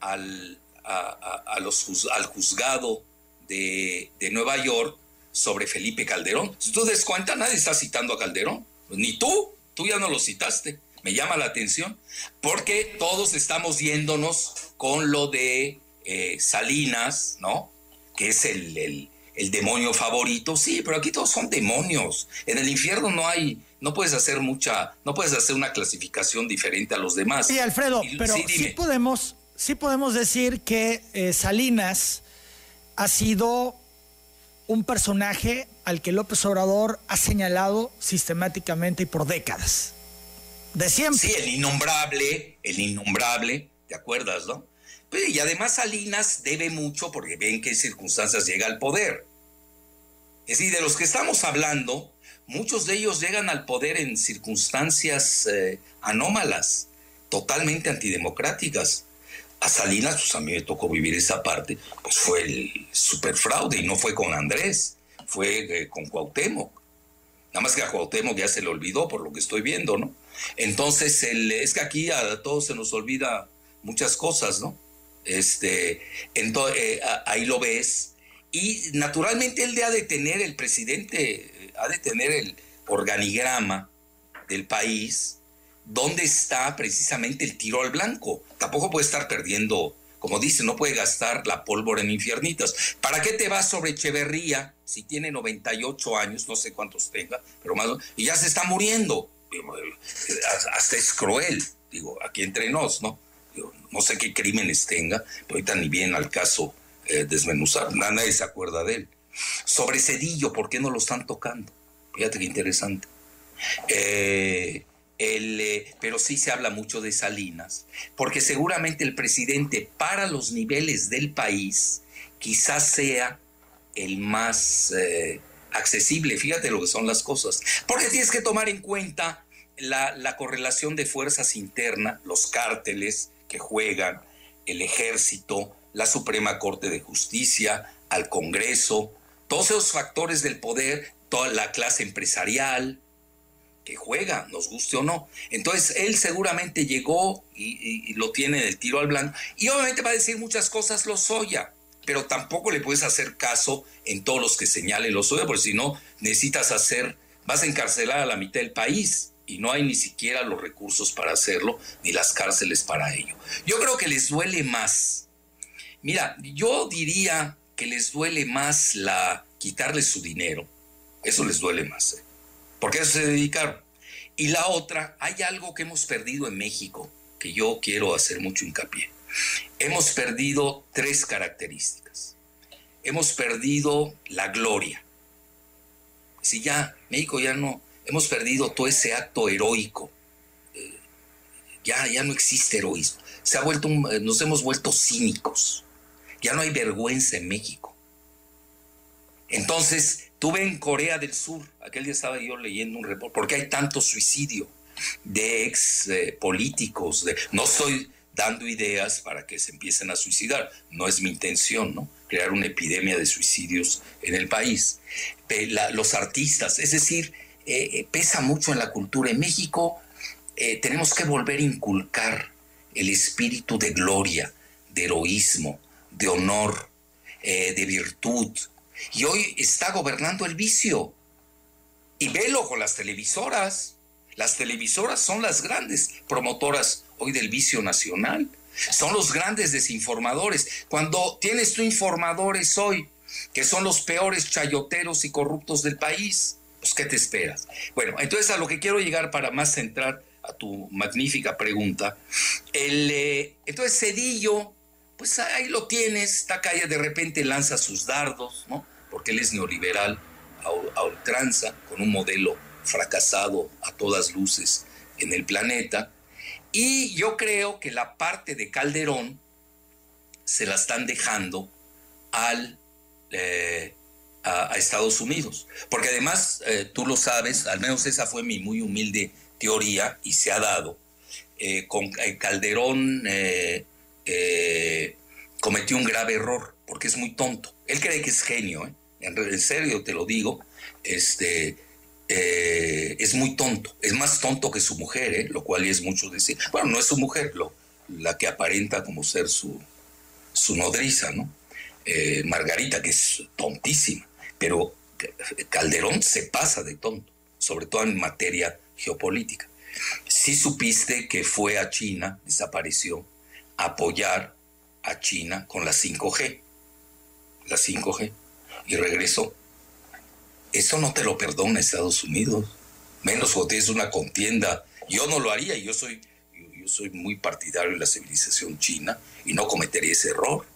al, al juzgado de, de, Nueva York sobre Felipe Calderón. Si tú des cuenta, nadie está citando a Calderón. Ni tú, tú ya no lo citaste me llama la atención, porque todos estamos yéndonos con lo de eh, Salinas, ¿no? Que es el, el, demonio favorito. Sí, pero aquí todos son demonios. En el infierno no hay, no puedes hacer mucha, no puedes hacer una clasificación diferente a los demás. Sí, Alfredo, pero sí, podemos, sí podemos decir que eh, Salinas ha sido un personaje al que López Obrador ha señalado sistemáticamente y por décadas de siempre. Sí, el innombrable, el innombrable, ¿te acuerdas, no? y además Salinas debe mucho porque ve en qué circunstancias llega al poder. Es decir, de los que estamos hablando, muchos de ellos llegan al poder en circunstancias eh, anómalas, totalmente antidemocráticas. A Salinas, pues a mí me tocó vivir esa parte, pues fue el superfraude y no fue con Andrés, fue eh, con Cuauhtémoc. Nada más que a Cuauhtémoc ya se le olvidó por lo que estoy viendo, ¿no? Entonces, es que aquí a todos se nos olvida muchas cosas, ¿no? Este, eh, ahí lo ves. Y naturalmente él ha de tener, el presidente ha de tener el organigrama del país, donde está precisamente el tiro al blanco. Tampoco puede estar perdiendo, como dice, no puede gastar la pólvora en infiernitas. ¿Para qué te vas sobre Echeverría si tiene 98 años, no sé cuántos tenga, pero más, y ya se está muriendo? hasta es cruel, digo, aquí entre nos, ¿no? no sé qué crímenes tenga, pero ahorita ni bien al caso eh, desmenuzar, nadie se acuerda de él. Sobre Cedillo, ¿por qué no lo están tocando? Fíjate qué interesante. Eh, eh, pero sí se habla mucho de Salinas, porque seguramente el presidente para los niveles del país quizás sea el más accesible. Fíjate lo que son las cosas. Porque tienes que tomar en cuenta la, correlación de fuerzas internas, los cárteles que juegan, el ejército, la Suprema Corte de Justicia, al Congreso, todos esos factores del poder, toda la clase empresarial que juega, nos guste o no. Entonces él seguramente llegó y, lo tiene del tiro al blanco y obviamente va a decir muchas cosas lo soya pero tampoco le puedes hacer caso en todos los que señale suyos, porque si no, necesitas hacer, vas a encarcelar a la mitad del país y no hay ni siquiera los recursos para hacerlo, ni las cárceles para ello. Yo creo que les duele más. Mira, yo diría que les duele más la quitarles su dinero. Eso les duele más, ¿eh? Porque a eso se dedicaron. Y la otra, hay algo que hemos perdido en México, que yo quiero hacer mucho hincapié. Hemos perdido tres características. Hemos perdido la gloria. Si ya, México ya no, hemos perdido todo ese acto heroico. Eh, ya, ya no existe heroísmo. Se ha vuelto, eh, nos hemos vuelto cínicos. Ya no hay vergüenza en México. Entonces, tuve en Corea del Sur, aquel día estaba yo leyendo un reporte, porque hay tanto suicidio de ex eh, políticos, no estoy dando ideas para que se empiecen a suicidar, no es mi intención, ¿no? Crear una epidemia de suicidios en el país. los artistas, es decir, eh, eh, pesa mucho en la cultura. En México tenemos que volver a inculcar el espíritu de gloria, de heroísmo, de honor, de virtud, y hoy está gobernando el vicio. Y velo con las televisoras. Las televisoras son las grandes promotoras hoy del vicio nacional. Son los grandes desinformadores. Cuando tienes tú informadores hoy que son los peores chayoteros y corruptos del país, pues ¿qué te esperas? Bueno, entonces a lo que quiero llegar para más centrar a tu magnífica pregunta, el, eh, entonces Cedillo pues ahí lo tienes, Takaya de repente lanza sus dardos, ¿no? Porque él es neoliberal a, ultranza, con un modelo fracasado a todas luces en el planeta. Y yo creo que la parte de Calderón se la están dejando al, eh, a, Estados Unidos. Porque además, eh, tú lo sabes, al menos esa fue mi muy humilde teoría y se ha dado. Eh, con Calderón eh, cometió un grave error, porque es muy tonto. Él cree que es genio, ¿eh? en, serio te lo digo, este, eh, es muy tonto, es más tonto que su mujer, lo cual es mucho decir. Bueno, no es su mujer, lo, la que aparenta como ser su, su nodriza, ¿no? Margarita, que es tontísima, pero Calderón se pasa de tonto, sobre todo en materia geopolítica. Si supiste que fue a China, desapareció, apoyar a China con la 5G. La 5G. Y regresó. Eso no te lo perdona Estados Unidos. Menos cuando tienes una contienda. Yo no lo haría. Yo soy, yo, soy muy partidario de la civilización china y no cometería ese error.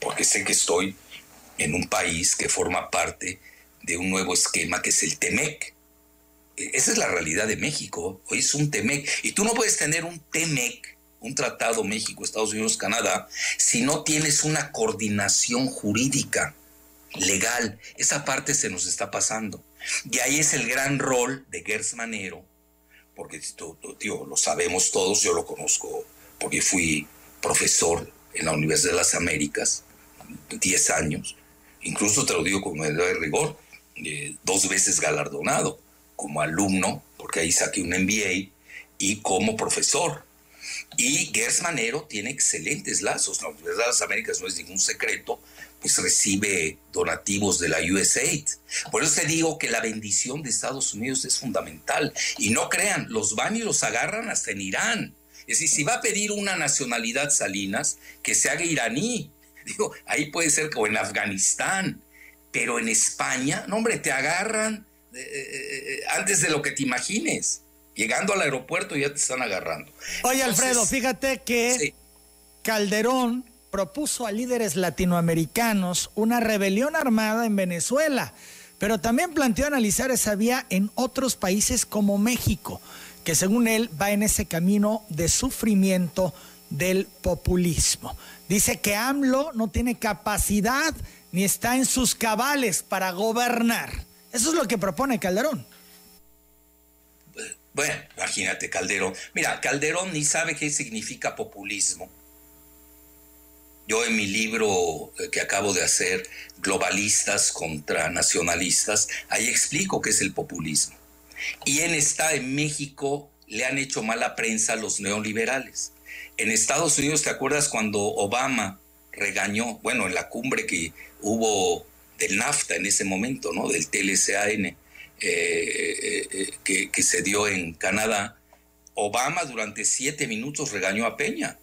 Porque sé que estoy en un país que forma parte de un nuevo esquema que es el TEMEC. E, esa es la realidad de México. Hoy es un TEMEC. Y tú no puedes tener un TEMEC un tratado México, Estados Unidos, Canadá, si no tienes una coordinación jurídica, legal. Esa parte se nos está pasando. Y ahí es el gran rol de Gers Manero, porque tío, lo sabemos todos, yo lo conozco porque fui profesor en la Universidad de las Américas, 10 años, incluso te lo digo con de rigor, eh, dos veces galardonado como alumno, porque ahí saqué un MBA, y como profesor. Y Gers Manero tiene excelentes lazos. La Universidad de las Américas no es ningún secreto, pues recibe donativos de la USAID. Por eso te digo que la bendición de Estados Unidos es fundamental. Y no crean, los van y los agarran hasta en Irán. Es decir, si va a pedir una nacionalidad Salinas, que se haga iraní. *laughs* Digo, ahí puede ser como en Afganistán. Pero en España, no hombre, te agarran eh, eh, eh, antes de lo que te imagines. Llegando al aeropuerto ya te están agarrando. Oye, Alfredo, fíjate que Calderón propuso a líderes latinoamericanos una rebelión armada en Venezuela, pero también planteó analizar esa vía en otros países como México, que según él va en ese camino de sufrimiento del populismo. Dice que AMLO no tiene capacidad ni está en sus cabales para gobernar. Eso es lo que propone Calderón. Bueno, imagínate, Calderón. Mira, Calderón ni sabe qué significa populismo. Yo en mi libro eh, que acabo de hacer, Globalistas contra Nacionalistas, ahí explico qué es el populismo. Y en esta, en México, le han hecho mala prensa a los neoliberales. En Estados Unidos, ¿te acuerdas cuando Obama regañó, bueno, en la cumbre que hubo del NAFTA en ese momento, ¿no? Del TLCAN, eh, eh, que, se dio en Canadá, Obama durante siete minutos regañó a Peña.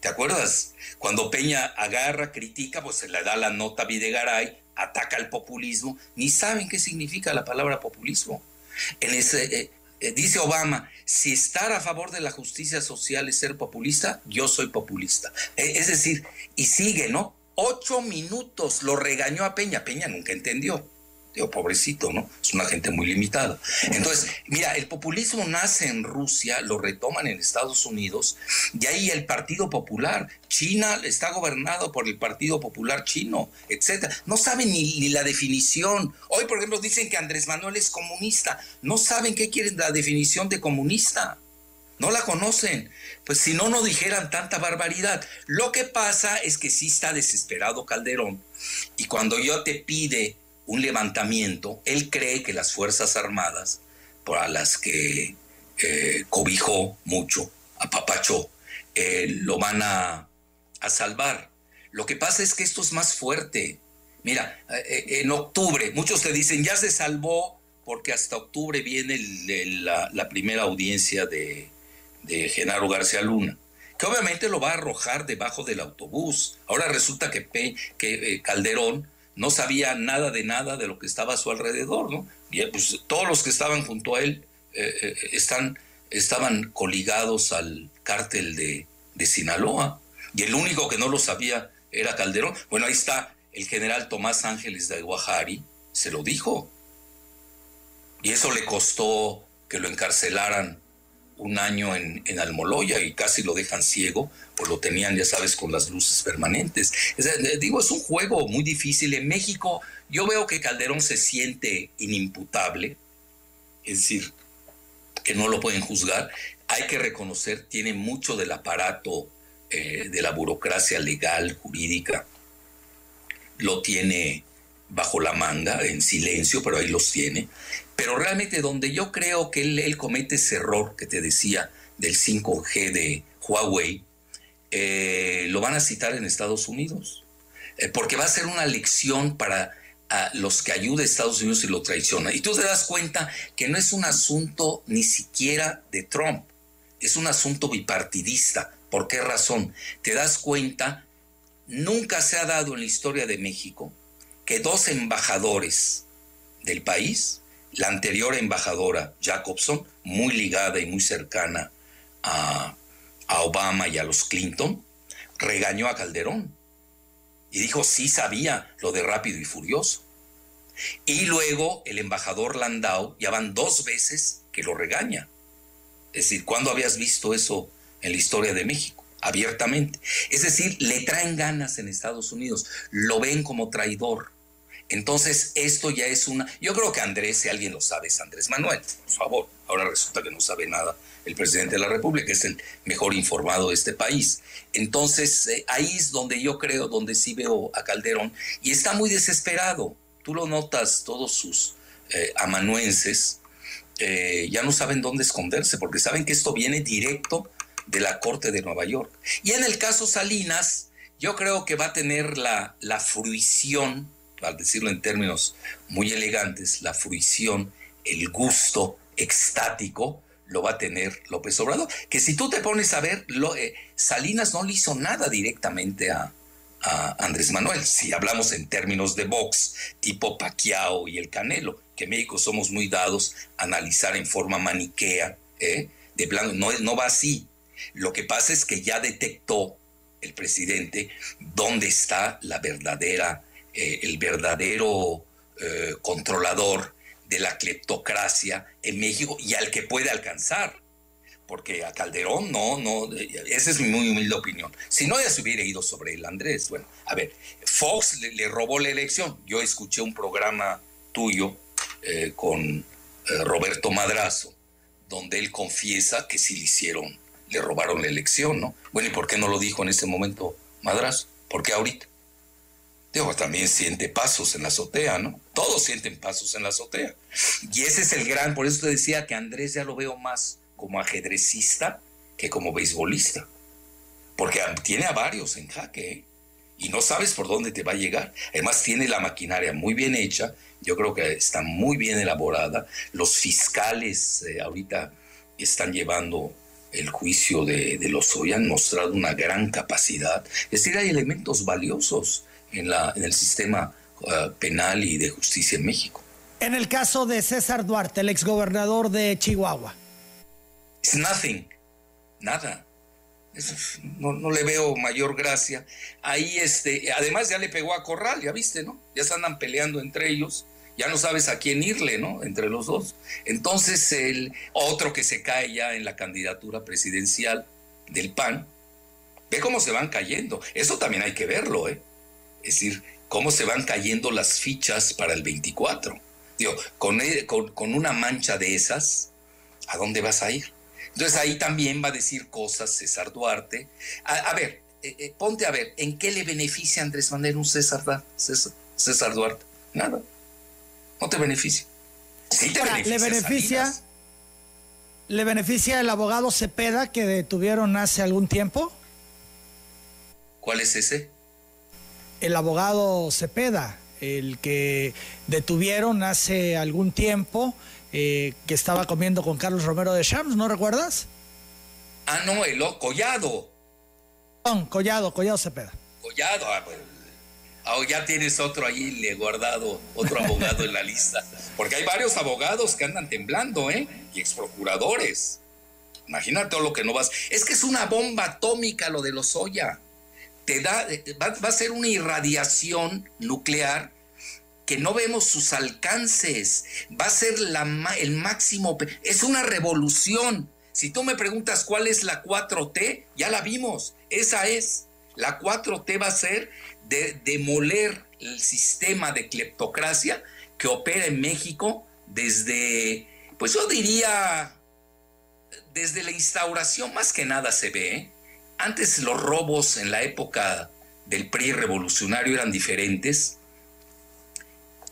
¿Te acuerdas? Cuando Peña agarra, critica, pues se le da la nota a Videgaray, ataca al populismo, ni saben qué significa la palabra populismo. En ese, eh, dice Obama, si estar a favor de la justicia social es ser populista, yo soy populista. Eh, es decir, y sigue, ¿no? Ocho minutos lo regañó a Peña. Peña nunca entendió. Digo, pobrecito, ¿no? Es una gente muy limitada. Entonces, mira, el populismo nace en Rusia, lo retoman en Estados Unidos, y ahí el Partido Popular, China está gobernado por el Partido Popular chino, etcétera. No saben ni, ni, la definición. Hoy, por ejemplo, dicen que Andrés Manuel es comunista. No saben qué quieren la definición de comunista. No la conocen. Pues si no, no dijeran tanta barbaridad. Lo que pasa es que sí está desesperado Calderón. Y cuando yo te pide un levantamiento, él cree que las Fuerzas Armadas, por las que eh, cobijó mucho, apapachó, eh, lo van a, a, salvar. Lo que pasa es que esto es más fuerte. Mira, eh, en octubre, muchos te dicen, ya se salvó porque hasta octubre viene la, primera audiencia de, de Genaro García Luna que obviamente lo va a arrojar debajo del autobús. Ahora resulta que, que eh, Calderón no sabía nada de nada de lo que estaba a su alrededor, ¿no? Y pues todos los que estaban junto a él eh, eh, están, estaban coligados al cártel de, de Sinaloa, y el único que no lo sabía era Calderón. Bueno, ahí está el general Tomás Ángeles de Guajari, se lo dijo. Y eso le costó que lo encarcelaran un año en, en, Almoloya y casi lo dejan ciego, pues lo tenían, ya sabes, con las luces permanentes. Es, digo, es un juego muy difícil. En México yo veo que Calderón se siente inimputable, es decir, que no lo pueden juzgar. Hay que reconocer, tiene mucho del aparato eh, de la burocracia legal, jurídica, lo tiene bajo la manga, en silencio, pero ahí los tiene. Pero realmente donde yo creo que él, comete ese error que te decía del 5G de Huawei, eh, lo van a citar en Estados Unidos, eh, porque va a ser una lección para los que ayude a Estados Unidos y lo traiciona. Y tú te das cuenta que no es un asunto ni siquiera de Trump, es un asunto bipartidista. ¿Por qué razón? Te das cuenta, nunca se ha dado en la historia de México que dos embajadores del país, la anterior embajadora Jacobson, muy ligada y muy cercana a, Obama y a los Clinton, regañó a Calderón y dijo sí sabía lo de rápido y furioso. Y luego el embajador Landau ya van dos veces que lo regaña. Es decir, ¿cuándo habías visto eso en la historia de México? Abiertamente. Es decir, le traen ganas en Estados Unidos, lo ven como traidor. Entonces, esto ya es una... Yo creo que Andrés, si alguien lo sabe, es Andrés Manuel, por favor. Ahora resulta que no sabe nada el presidente de la República, es el mejor informado de este país. Entonces, eh, ahí es donde yo creo, donde sí veo a Calderón, y está muy desesperado. Tú lo notas, todos sus eh, amanuenses eh, ya no saben dónde esconderse, porque saben que esto viene directo de la Corte de Nueva York. Y en el caso Salinas, yo creo que va a tener la, la fruición al decirlo en términos muy elegantes, la fruición, el gusto extático, lo va a tener López Obrador. Que si tú te pones a ver, lo, eh, Salinas no le hizo nada directamente a, Andrés Manuel. Si hablamos en términos de box, tipo Paquiao y el Canelo, que en México somos muy dados a analizar en forma maniquea, ¿eh? de plano, no, no va así. Lo que pasa es que ya detectó el presidente dónde está la verdadera eh, el verdadero eh, controlador de la cleptocracia en México y al que puede alcanzar. Porque a Calderón no, no, esa es mi muy humilde opinión. Si no, ya se hubiera ido sobre el Andrés. Bueno, a ver, Fox le, robó la elección. Yo escuché un programa tuyo eh, con Roberto Madrazo, donde él confiesa que sí le hicieron, le robaron la elección, ¿no? Bueno, ¿y por qué no lo dijo en ese momento Madrazo? ¿Por qué ahorita? Digo, también siente pasos en la azotea, ¿no? Todos sienten pasos en la azotea. Y ese es el gran, por eso te decía que Andrés ya lo veo más como ajedrecista que como beisbolista. Porque tiene a varios en jaque, ¿eh? Y no sabes por dónde te va a llegar. Además tiene la maquinaria muy bien hecha, yo creo que está muy bien elaborada. Los fiscales eh, ahorita están llevando el juicio de, de los hoy han mostrado una gran capacidad. Es decir, hay elementos valiosos en, la, en el sistema uh, penal y de justicia en México. En el caso de César Duarte, el exgobernador de Chihuahua. It's nothing. Nada. no, no, le veo mayor gracia. Ahí, este, además ya le pegó a Corral, ya viste, ¿no? Ya se andan peleando entre ellos ya no sabes a quién irle, ¿no? Entre los dos. Entonces, el otro que se cae ya en la candidatura presidencial del PAN, ve cómo se van cayendo. Eso también hay que verlo, ¿eh? Es decir, cómo se van cayendo las fichas para el 24. Digo, con, con, una mancha de esas, ¿a dónde vas a ir? Entonces ahí también va a decir cosas César Duarte. A, ver, eh, eh, ponte a ver, ¿en qué le beneficia a Andrés Manuel un César, César, César Duarte? Nada no te beneficia. Sí te beneficia. Le beneficia, le beneficia el abogado Cepeda que detuvieron hace algún tiempo. ¿Cuál es ese? El abogado Cepeda, el que detuvieron hace algún tiempo, eh, que estaba comiendo con Carlos Romero de Shams, ¿no recuerdas? Ah, no, el Collado. Collado, Collado Cepeda. Collado, ah, pues, Ah, ya tienes otro ahí le guardado, otro abogado en la lista. Porque hay varios abogados que andan temblando, ¿eh? Y exprocuradores. Imagínate todo lo que no vas. Es que es una bomba atómica lo de los Oya. Da, va, a ser una irradiación nuclear que no vemos sus alcances. Va a ser el máximo. Es una revolución. Si tú me preguntas cuál es la 4T, ya la vimos. Esa es. La 4T va a ser de demoler el sistema de cleptocracia que opera en México desde, pues yo diría, desde la instauración más que nada se ve. ¿eh? Antes los robos en la época del PRI revolucionario eran diferentes.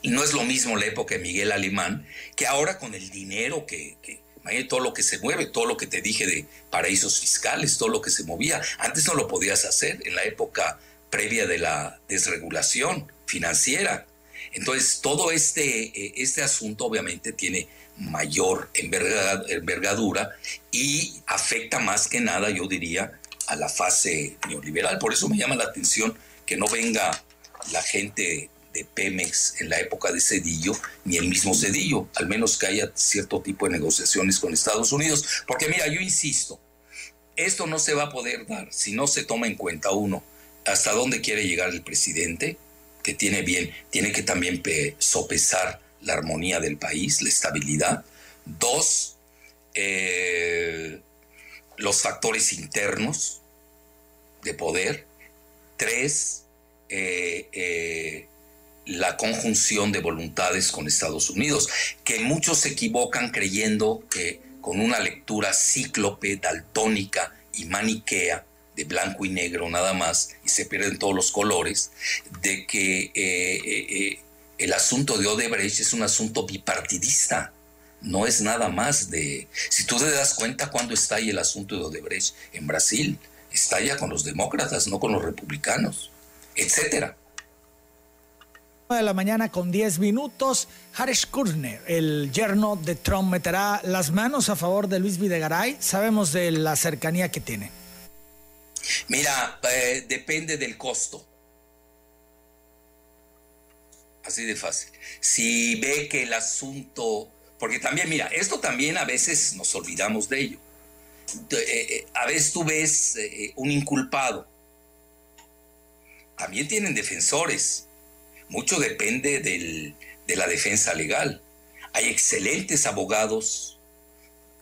Y no es lo mismo la época de Miguel Alemán, que ahora con el dinero que, que todo lo que se mueve, todo lo que te dije de paraísos fiscales, todo lo que se movía. Antes no lo podías hacer en la época previa de la desregulación financiera. Entonces, todo este, eh, este asunto obviamente tiene mayor envergadura y afecta más que nada, yo diría, a la fase neoliberal. Por eso me llama la atención que no venga la gente de Pemex en la época de Cedillo, ni el mismo Cedillo, al menos que haya cierto tipo de negociaciones con Estados Unidos. Porque mira, yo insisto, esto no se va a poder dar si no se toma en cuenta uno, hasta dónde quiere llegar el presidente, que tiene bien, tiene que también sopesar la armonía del país, la estabilidad. Dos, eh, los factores internos de poder. Tres, eh, eh, la conjunción de voluntades con Estados Unidos, que muchos se equivocan creyendo que con una lectura cíclope, daltónica y maniquea, de blanco y negro nada más, y se pierden todos los colores, de que eh, el asunto de Odebrecht es un asunto bipartidista, no es nada más de... Si tú te das cuenta cuando está ahí el asunto de Odebrecht en Brasil, está ya con los demócratas, no con los republicanos, etcétera de la mañana con 10 minutos. Harish Kushner, el yerno de Trump, meterá las manos a favor de Luis Videgaray. Sabemos de la cercanía que tiene. Mira, eh, depende del costo. Así de fácil. Si ve que el asunto, porque también, mira, esto también a veces nos olvidamos de ello. Eh, eh, a veces tú ves un inculpado. También tienen defensores mucho depende de la defensa legal. Hay excelentes abogados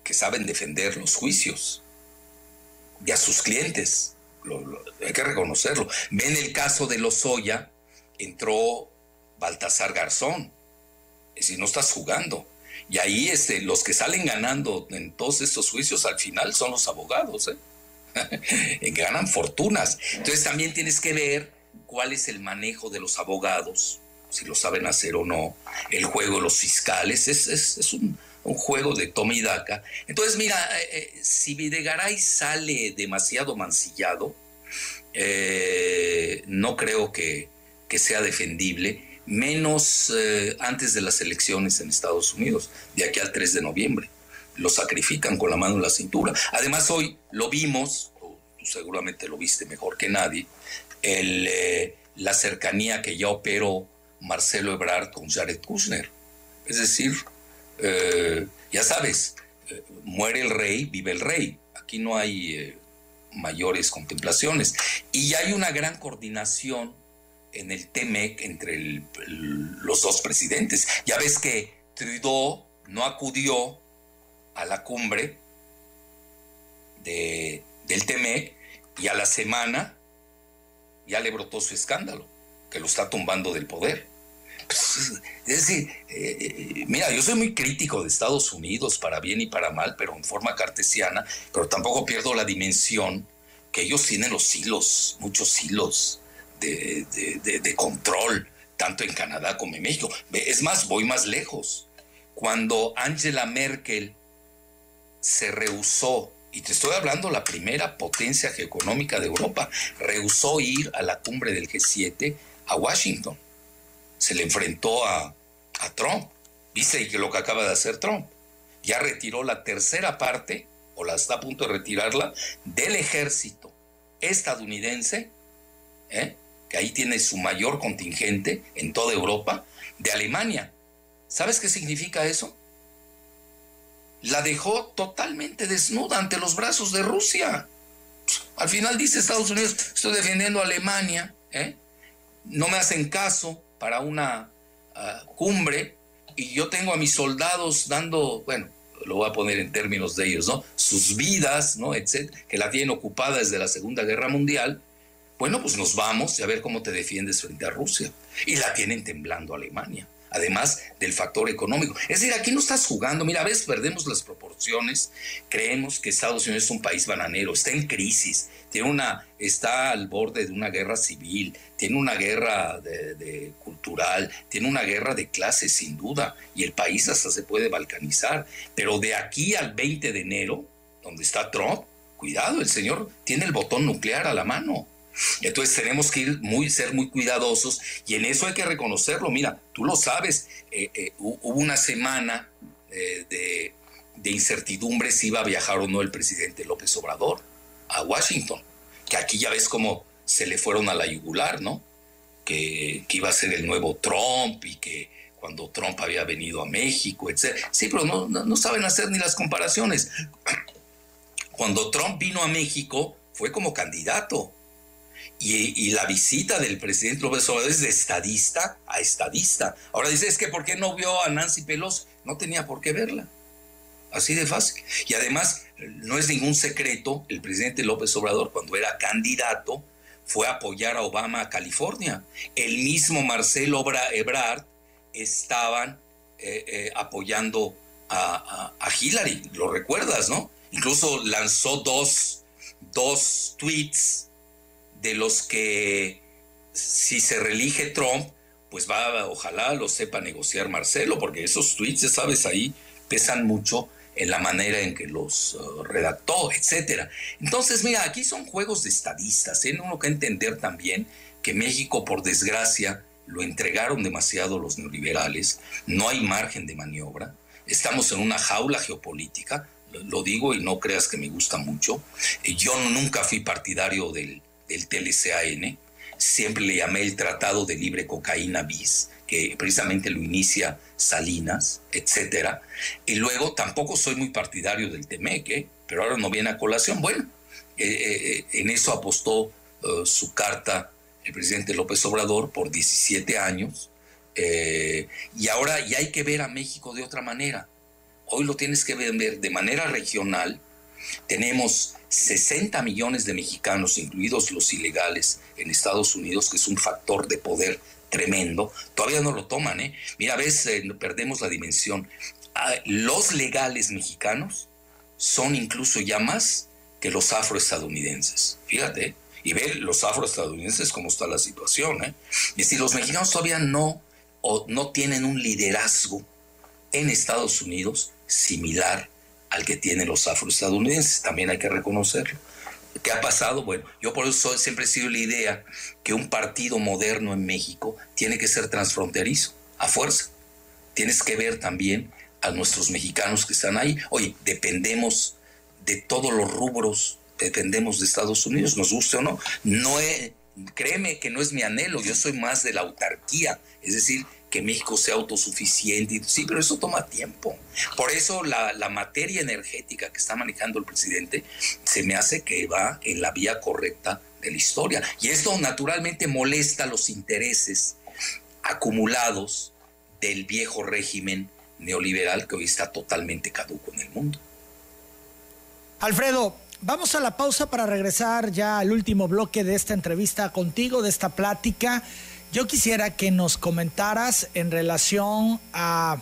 que saben defender los juicios y a sus clientes. hay que reconocerlo. Ven el caso de Lozoya, entró Baltasar Garzón. Es decir, no estás jugando. Y ahí este, los que salen ganando en todos estos juicios al final son los abogados. *laughs* ¿eh? Ganan fortunas. Entonces también tienes que ver cuál es el manejo de los abogados, si lo saben hacer o no, el juego de los fiscales, es, un, juego de toma y daca. Entonces, mira, eh, eh, si Videgaray sale demasiado mancillado, eh, no creo que, sea defendible, menos antes de las elecciones en Estados Unidos, de aquí al 3 de noviembre. lo sacrifican con la mano en la cintura. Además, hoy lo vimos, tú seguramente lo viste mejor que nadie, el, eh, la cercanía que ya operó Marcelo Ebrard con Jared Kushner. Es decir, eh, ya sabes, eh, muere el rey, vive el rey. Aquí no hay mayores contemplaciones. Y hay una gran coordinación en el TEMEC entre los dos presidentes. Ya ves que Trudeau no acudió a la cumbre de, del TEMEC y a la semana ya le brotó su escándalo, que lo está tumbando del poder. Pues, es decir, eh, mira, yo soy muy crítico de Estados Unidos para bien y para mal, pero en forma cartesiana, pero tampoco pierdo la dimensión que ellos tienen los hilos, muchos hilos de, control, tanto en Canadá como en México. Es más, voy más lejos. Cuando Angela Merkel se rehusó, y te estoy hablando la primera potencia económica de Europa, rehusó ir a la cumbre del G7 a Washington. Se le enfrentó a, a Trump. ¿Viste lo que acaba de hacer Trump? Ya retiró la tercera parte, o la está a punto de retirarla, del ejército estadounidense, ¿eh? Que ahí tiene su mayor contingente en toda Europa, de Alemania. ¿Sabes qué significa eso? la dejó totalmente desnuda ante los brazos de Rusia. Al final dice Estados Unidos, estoy defendiendo a Alemania, ¿eh? no me hacen caso para una ah, cumbre y yo tengo a mis soldados dando, bueno, lo voy a poner en términos de ellos, ¿no? Sus vidas, ¿no? Etcétera, que la tienen ocupada desde la Segunda Guerra Mundial. Bueno, pues nos vamos y a ver cómo te defiendes frente a Rusia. Y la tienen temblando Alemania además del factor económico. Es decir, aquí no estás jugando, mira, a veces perdemos las proporciones, creemos que Estados Unidos es un país bananero, está en crisis, tiene una, está al borde de una guerra civil, tiene una guerra de, cultural, tiene una guerra de clases sin duda, y el país hasta se puede balcanizar, pero de aquí al 20 de enero, donde está Trump, cuidado, el señor tiene el botón nuclear a la mano. Entonces tenemos que ir muy, ser muy cuidadosos y en eso hay que reconocerlo. Mira, tú lo sabes, eh, eh, hubo una semana eh, de, incertidumbre si iba a viajar o no el presidente López Obrador a Washington, que aquí ya ves cómo se le fueron a la yugular, ¿no? Que, iba a ser el nuevo Trump y que cuando Trump había venido a México, etc. Sí, pero no, no saben hacer ni las comparaciones. Cuando Trump vino a México fue como candidato y, la visita del presidente López Obrador es de estadista a estadista. Ahora dice, es que ¿por qué no vio a Nancy Pelosi? No tenía por qué verla. Así de fácil. Y además, no es ningún secreto, el presidente López Obrador, cuando era candidato, fue a apoyar a Obama a California. El mismo Marcelo Ebrard estaban eh, eh, apoyando a, a, Hillary, lo recuerdas, ¿no? Incluso lanzó dos, dos tweets de los que si se reelige Trump, pues va, ojalá lo sepa negociar Marcelo, porque esos tweets, ya sabes, ahí pesan mucho en la manera en que los uh, redactó, etcétera. Entonces, mira, aquí son juegos de estadistas, ¿eh? uno que entender también que México, por desgracia, lo entregaron demasiado los neoliberales, no hay margen de maniobra, estamos en una jaula geopolítica, lo digo y no creas que me gusta mucho, yo nunca fui partidario del, el TLCAN, siempre le llamé el Tratado de Libre Cocaína Bis, que precisamente lo inicia Salinas, etcétera. Y luego tampoco soy muy partidario del TEMEC, ¿eh? pero ahora no viene a colación. Bueno, eh, eh, en eso apostó su carta el presidente López Obrador por 17 años. y ahora ya hay que ver a México de otra manera. Hoy lo tienes que ver de manera regional. Tenemos 60 millones de mexicanos, incluidos los ilegales en Estados Unidos, que es un factor de poder tremendo, todavía no lo toman. ¿eh? Mira, a veces eh, perdemos la dimensión. Ah, los legales mexicanos son incluso ya más que los afroestadounidenses. Fíjate, ¿eh? y ve los afroestadounidenses cómo está la situación. ¿eh? Y si los mexicanos todavía no, o no tienen un liderazgo en Estados Unidos similar al que tienen los afroestadounidenses, también hay que reconocerlo. ¿Qué ha pasado? Bueno, yo por eso siempre he sido la idea que un partido moderno en México tiene que ser transfronterizo, a fuerza. Tienes que ver también a nuestros mexicanos que están ahí. Oye, dependemos de todos los rubros, dependemos de Estados Unidos, nos guste o no. No es, créeme que no es mi anhelo, yo soy más de la autarquía, es decir, que México sea autosuficiente. Sí, pero eso toma tiempo. Por eso la, materia energética que está manejando el presidente se me hace que va en la vía correcta de la historia. Y esto naturalmente molesta los intereses acumulados del viejo régimen neoliberal que hoy está totalmente caduco en el mundo. Alfredo, vamos a la pausa para regresar ya al último bloque de esta entrevista contigo, de esta plática. Yo quisiera que nos comentaras en relación a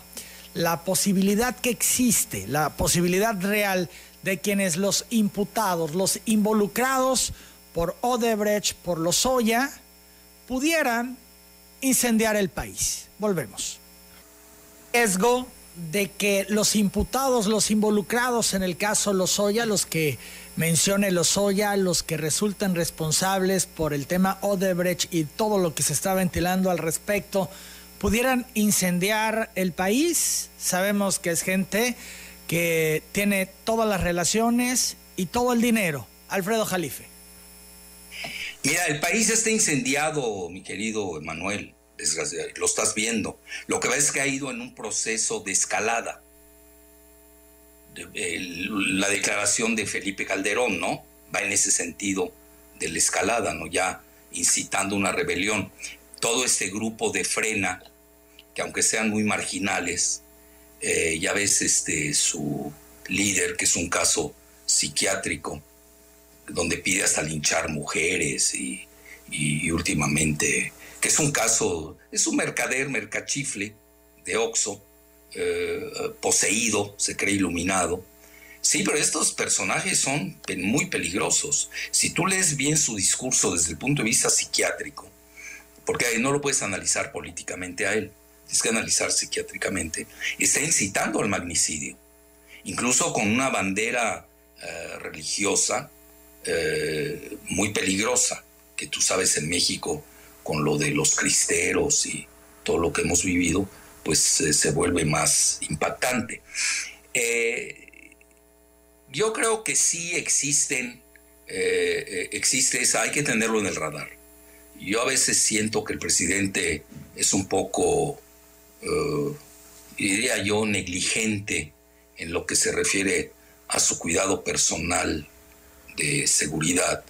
la posibilidad que existe, la posibilidad real de quienes los imputados, los involucrados por Odebrecht, por Lozoya, pudieran incendiar el país. Volvemos. Riesgo de que los imputados, los involucrados en el caso Lozoya, los que mencione Lozoya, los que resultan responsables por el tema Odebrecht y todo lo que se está ventilando al respecto, pudieran incendiar el país. Sabemos que es gente que tiene todas las relaciones y todo el dinero. Alfredo Jalife. Mira, el país está incendiado, mi querido Emanuel lo estás viendo. Lo que ves es que ha ido en un proceso de escalada. la declaración de Felipe Calderón, ¿no? Va en ese sentido de la escalada, ¿no? Ya incitando una rebelión. Todo este grupo de frena, que aunque sean muy marginales, eh, ya ves este, su líder, que es un caso psiquiátrico, donde pide hasta linchar mujeres y, y últimamente es un caso, es un mercader, mercachifle de Oxo, eh, poseído, se cree iluminado. Sí, pero estos personajes son muy peligrosos. Si tú lees bien su discurso desde el punto de vista psiquiátrico, porque no lo puedes analizar políticamente a él, tienes que analizar psiquiátricamente, está incitando al magnicidio, incluso con una bandera eh, religiosa eh, muy peligrosa, que tú sabes en México con lo de los cristeros y todo lo que hemos vivido, pues eh, se vuelve más impactante. Eh, yo creo que sí existen, eh, existe esa, hay que tenerlo en el radar. Yo a veces siento que el presidente es un poco, diría yo, negligente en lo que se refiere a su cuidado personal de seguridad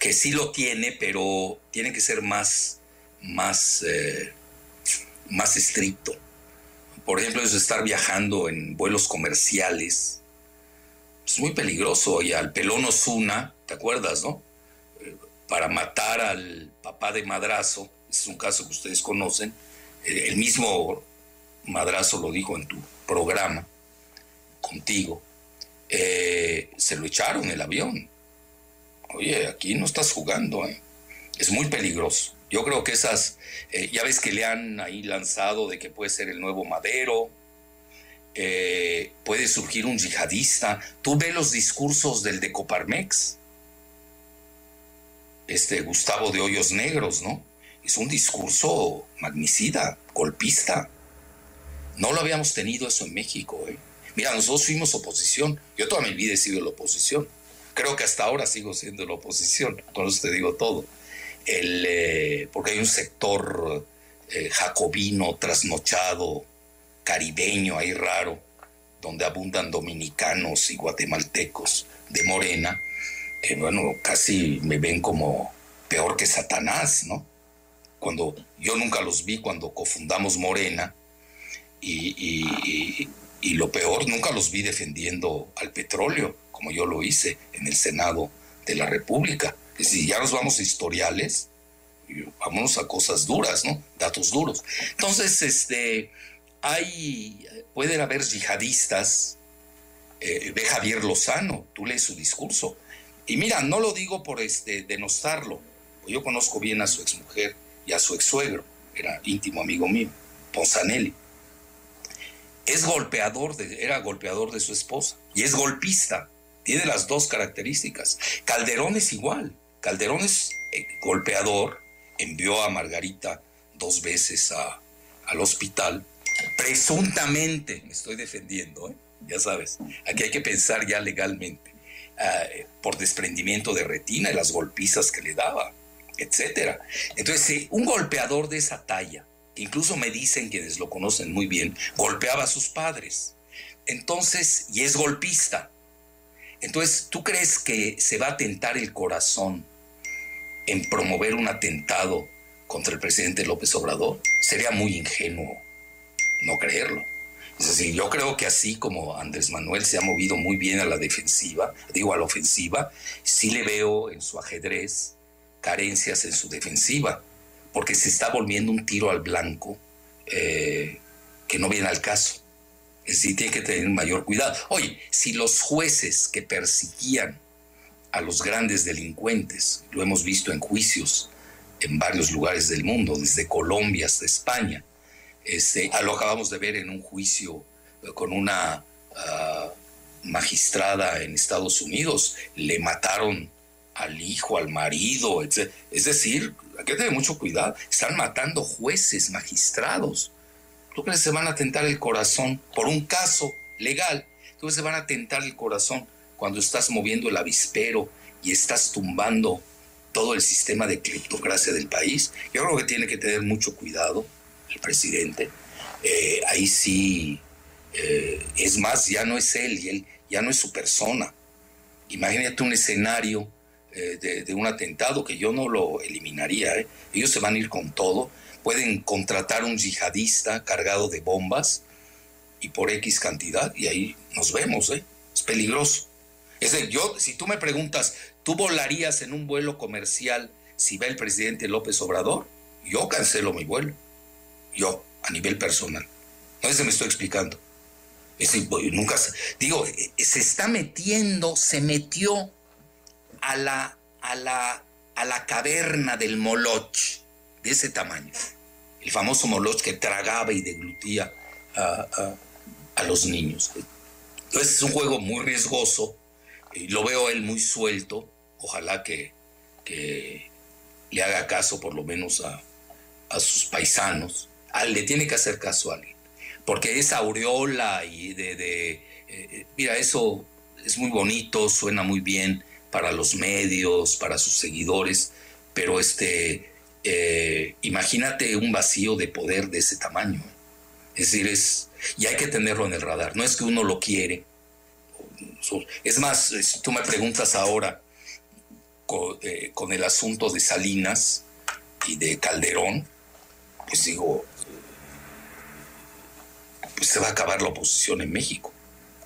que sí lo tiene, pero tiene que ser más, más, eh, más estricto. Por ejemplo, es estar viajando en vuelos comerciales. Es muy peligroso. Y al pelón Osuna, ¿te acuerdas, no? Eh, para matar al papá de Madrazo, es un caso que ustedes conocen, eh, el mismo Madrazo lo dijo en tu programa, contigo, se lo echaron el avión oye, aquí no estás jugando, ¿eh? es muy peligroso. Yo creo que esas, eh, ya ves que le han ahí lanzado de que puede ser el nuevo Madero, eh, puede surgir un yihadista. Tú ves los discursos del de Coparmex, este Gustavo de Hoyos Negros, ¿no? Es un discurso magnicida, golpista. No lo habíamos tenido eso en México, ¿eh? Mira, nosotros fuimos oposición. Yo toda mi vida he sido la oposición. Creo que hasta ahora sigo siendo la oposición, con eso te digo todo. El, eh, porque hay un sector eh, jacobino, trasnochado, caribeño ahí raro, donde abundan dominicanos y guatemaltecos de Morena, que bueno, casi me ven como peor que Satanás, ¿no? Cuando yo nunca los vi cuando cofundamos Morena y, y lo peor, nunca los vi defendiendo al petróleo como yo lo hice en el Senado de la República. Si ya nos vamos a historiales, vámonos a cosas duras, ¿no? Datos duros. Entonces, este, hay, pueden haber yihadistas, eh, ve Javier Lozano, tú lees su discurso. Y mira, no lo digo por este, denostarlo, yo conozco bien a su exmujer y a su ex suegro, era íntimo amigo mío, Ponzanelli. Es golpeador, de, era golpeador de su esposa y es golpista. Tiene las dos características. Calderón es igual. Calderón es eh, golpeador, envió a Margarita dos veces al hospital presuntamente, me estoy defendiendo, ¿eh? ya sabes, aquí hay que pensar ya legalmente, ah, por desprendimiento de retina y las golpizas que le daba, etcétera. Entonces, un golpeador de esa talla, incluso me dicen quienes lo conocen muy bien, golpeaba a sus padres. Entonces, y es golpista. Entonces, ¿tú crees que se va a tentar el corazón en promover un atentado contra el presidente López Obrador? Sería muy ingenuo no creerlo. Yo creo que así como Andrés Manuel se ha movido muy bien a la defensiva, digo a la ofensiva, sí le veo en su ajedrez carencias en su defensiva, porque se está volviendo un tiro al blanco eh, que no viene al caso. Decir, tiene que tener mayor cuidado. Oye, si los jueces que persiguían a los grandes delincuentes, lo hemos visto en juicios en varios lugares del mundo, desde Colombia hasta España, este, lo acabamos de ver en un juicio con una ah, magistrada en Estados Unidos. Le mataron al hijo, al marido, etc. Es decir, hay que tener mucho cuidado. Están matando jueces, magistrados. ¿Tú crees que se van a tentar el corazón por un caso legal? ¿Tú crees que se van a tentar el corazón cuando estás moviendo el avispero y estás tumbando todo el sistema de criptocracia del país? Yo creo que tiene que tener mucho cuidado el presidente, eh, ahí sí, eh, es más, ya no es él, él ya no es su persona. Imagínate un escenario eh, de, un atentado que yo no lo eliminaría. Ellos se van a ir con todo. Pueden contratar un yihadista cargado de bombas y por X cantidad, y ahí nos vemos. Es peligroso. Es decir, yo, si tú me preguntas, ¿tú volarías en un vuelo comercial si va el presidente López Obrador? Yo cancelo mi vuelo yo, a nivel personal. No si me estoy explicando. nunca, digo, eh, se está metiendo, se metió a la, a la, a la caverna del Moloch, de ese tamaño. El famoso Moloch que tragaba y deglutía a, los niños. Entonces es un juego muy riesgoso, y lo veo él muy suelto, ojalá que, que le haga caso por lo menos a, a sus paisanos, le tiene que hacer caso a alguien. Porque esa aureola y de, eh, eh, mira, eso es muy bonito, suena muy bien para los medios, para sus seguidores, pero este, eh, imagínate un vacío de poder de ese tamaño. Es decir, es, y hay que tenerlo en el radar. No es que uno lo quiere. Es más, si tú me preguntas ahora con el asunto de Salinas y de Calderón, pues digo, pues se va a acabar la oposición en México.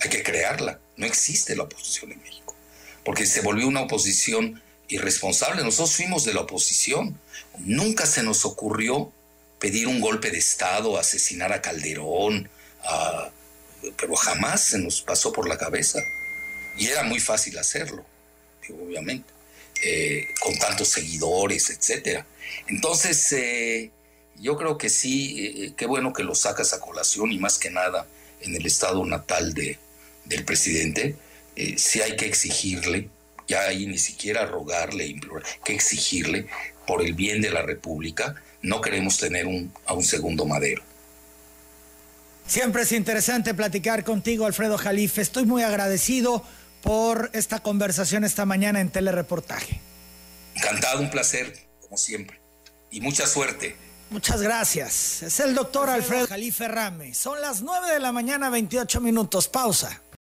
Hay que crearla. No existe la oposición en México. Porque se volvió una oposición irresponsable. Nosotros fuimos de la oposición. Nunca se nos ocurrió pedir un golpe de Estado, asesinar a Calderón, pero jamás se nos pasó por la cabeza. Y era muy fácil hacerlo, obviamente, eh, con tantos seguidores, etc. Entonces, eh, yo creo que sí, eh, qué bueno que lo sacas a colación y más que nada en el estado natal de, del presidente, sí hay que exigirle, ya ahí ni siquiera rogarle, implorar, que exigirle por el bien de la República, no queremos tener un, a un segundo madero. Siempre es interesante platicar contigo, Alfredo Jalife. Estoy muy agradecido por esta conversación esta mañana en Telereportaje. Encantado, un placer, como siempre. Y mucha suerte. Muchas gracias. Es el doctor Alfredo Jalife Rame. Son las 9 de la mañana, 28 minutos. Pausa.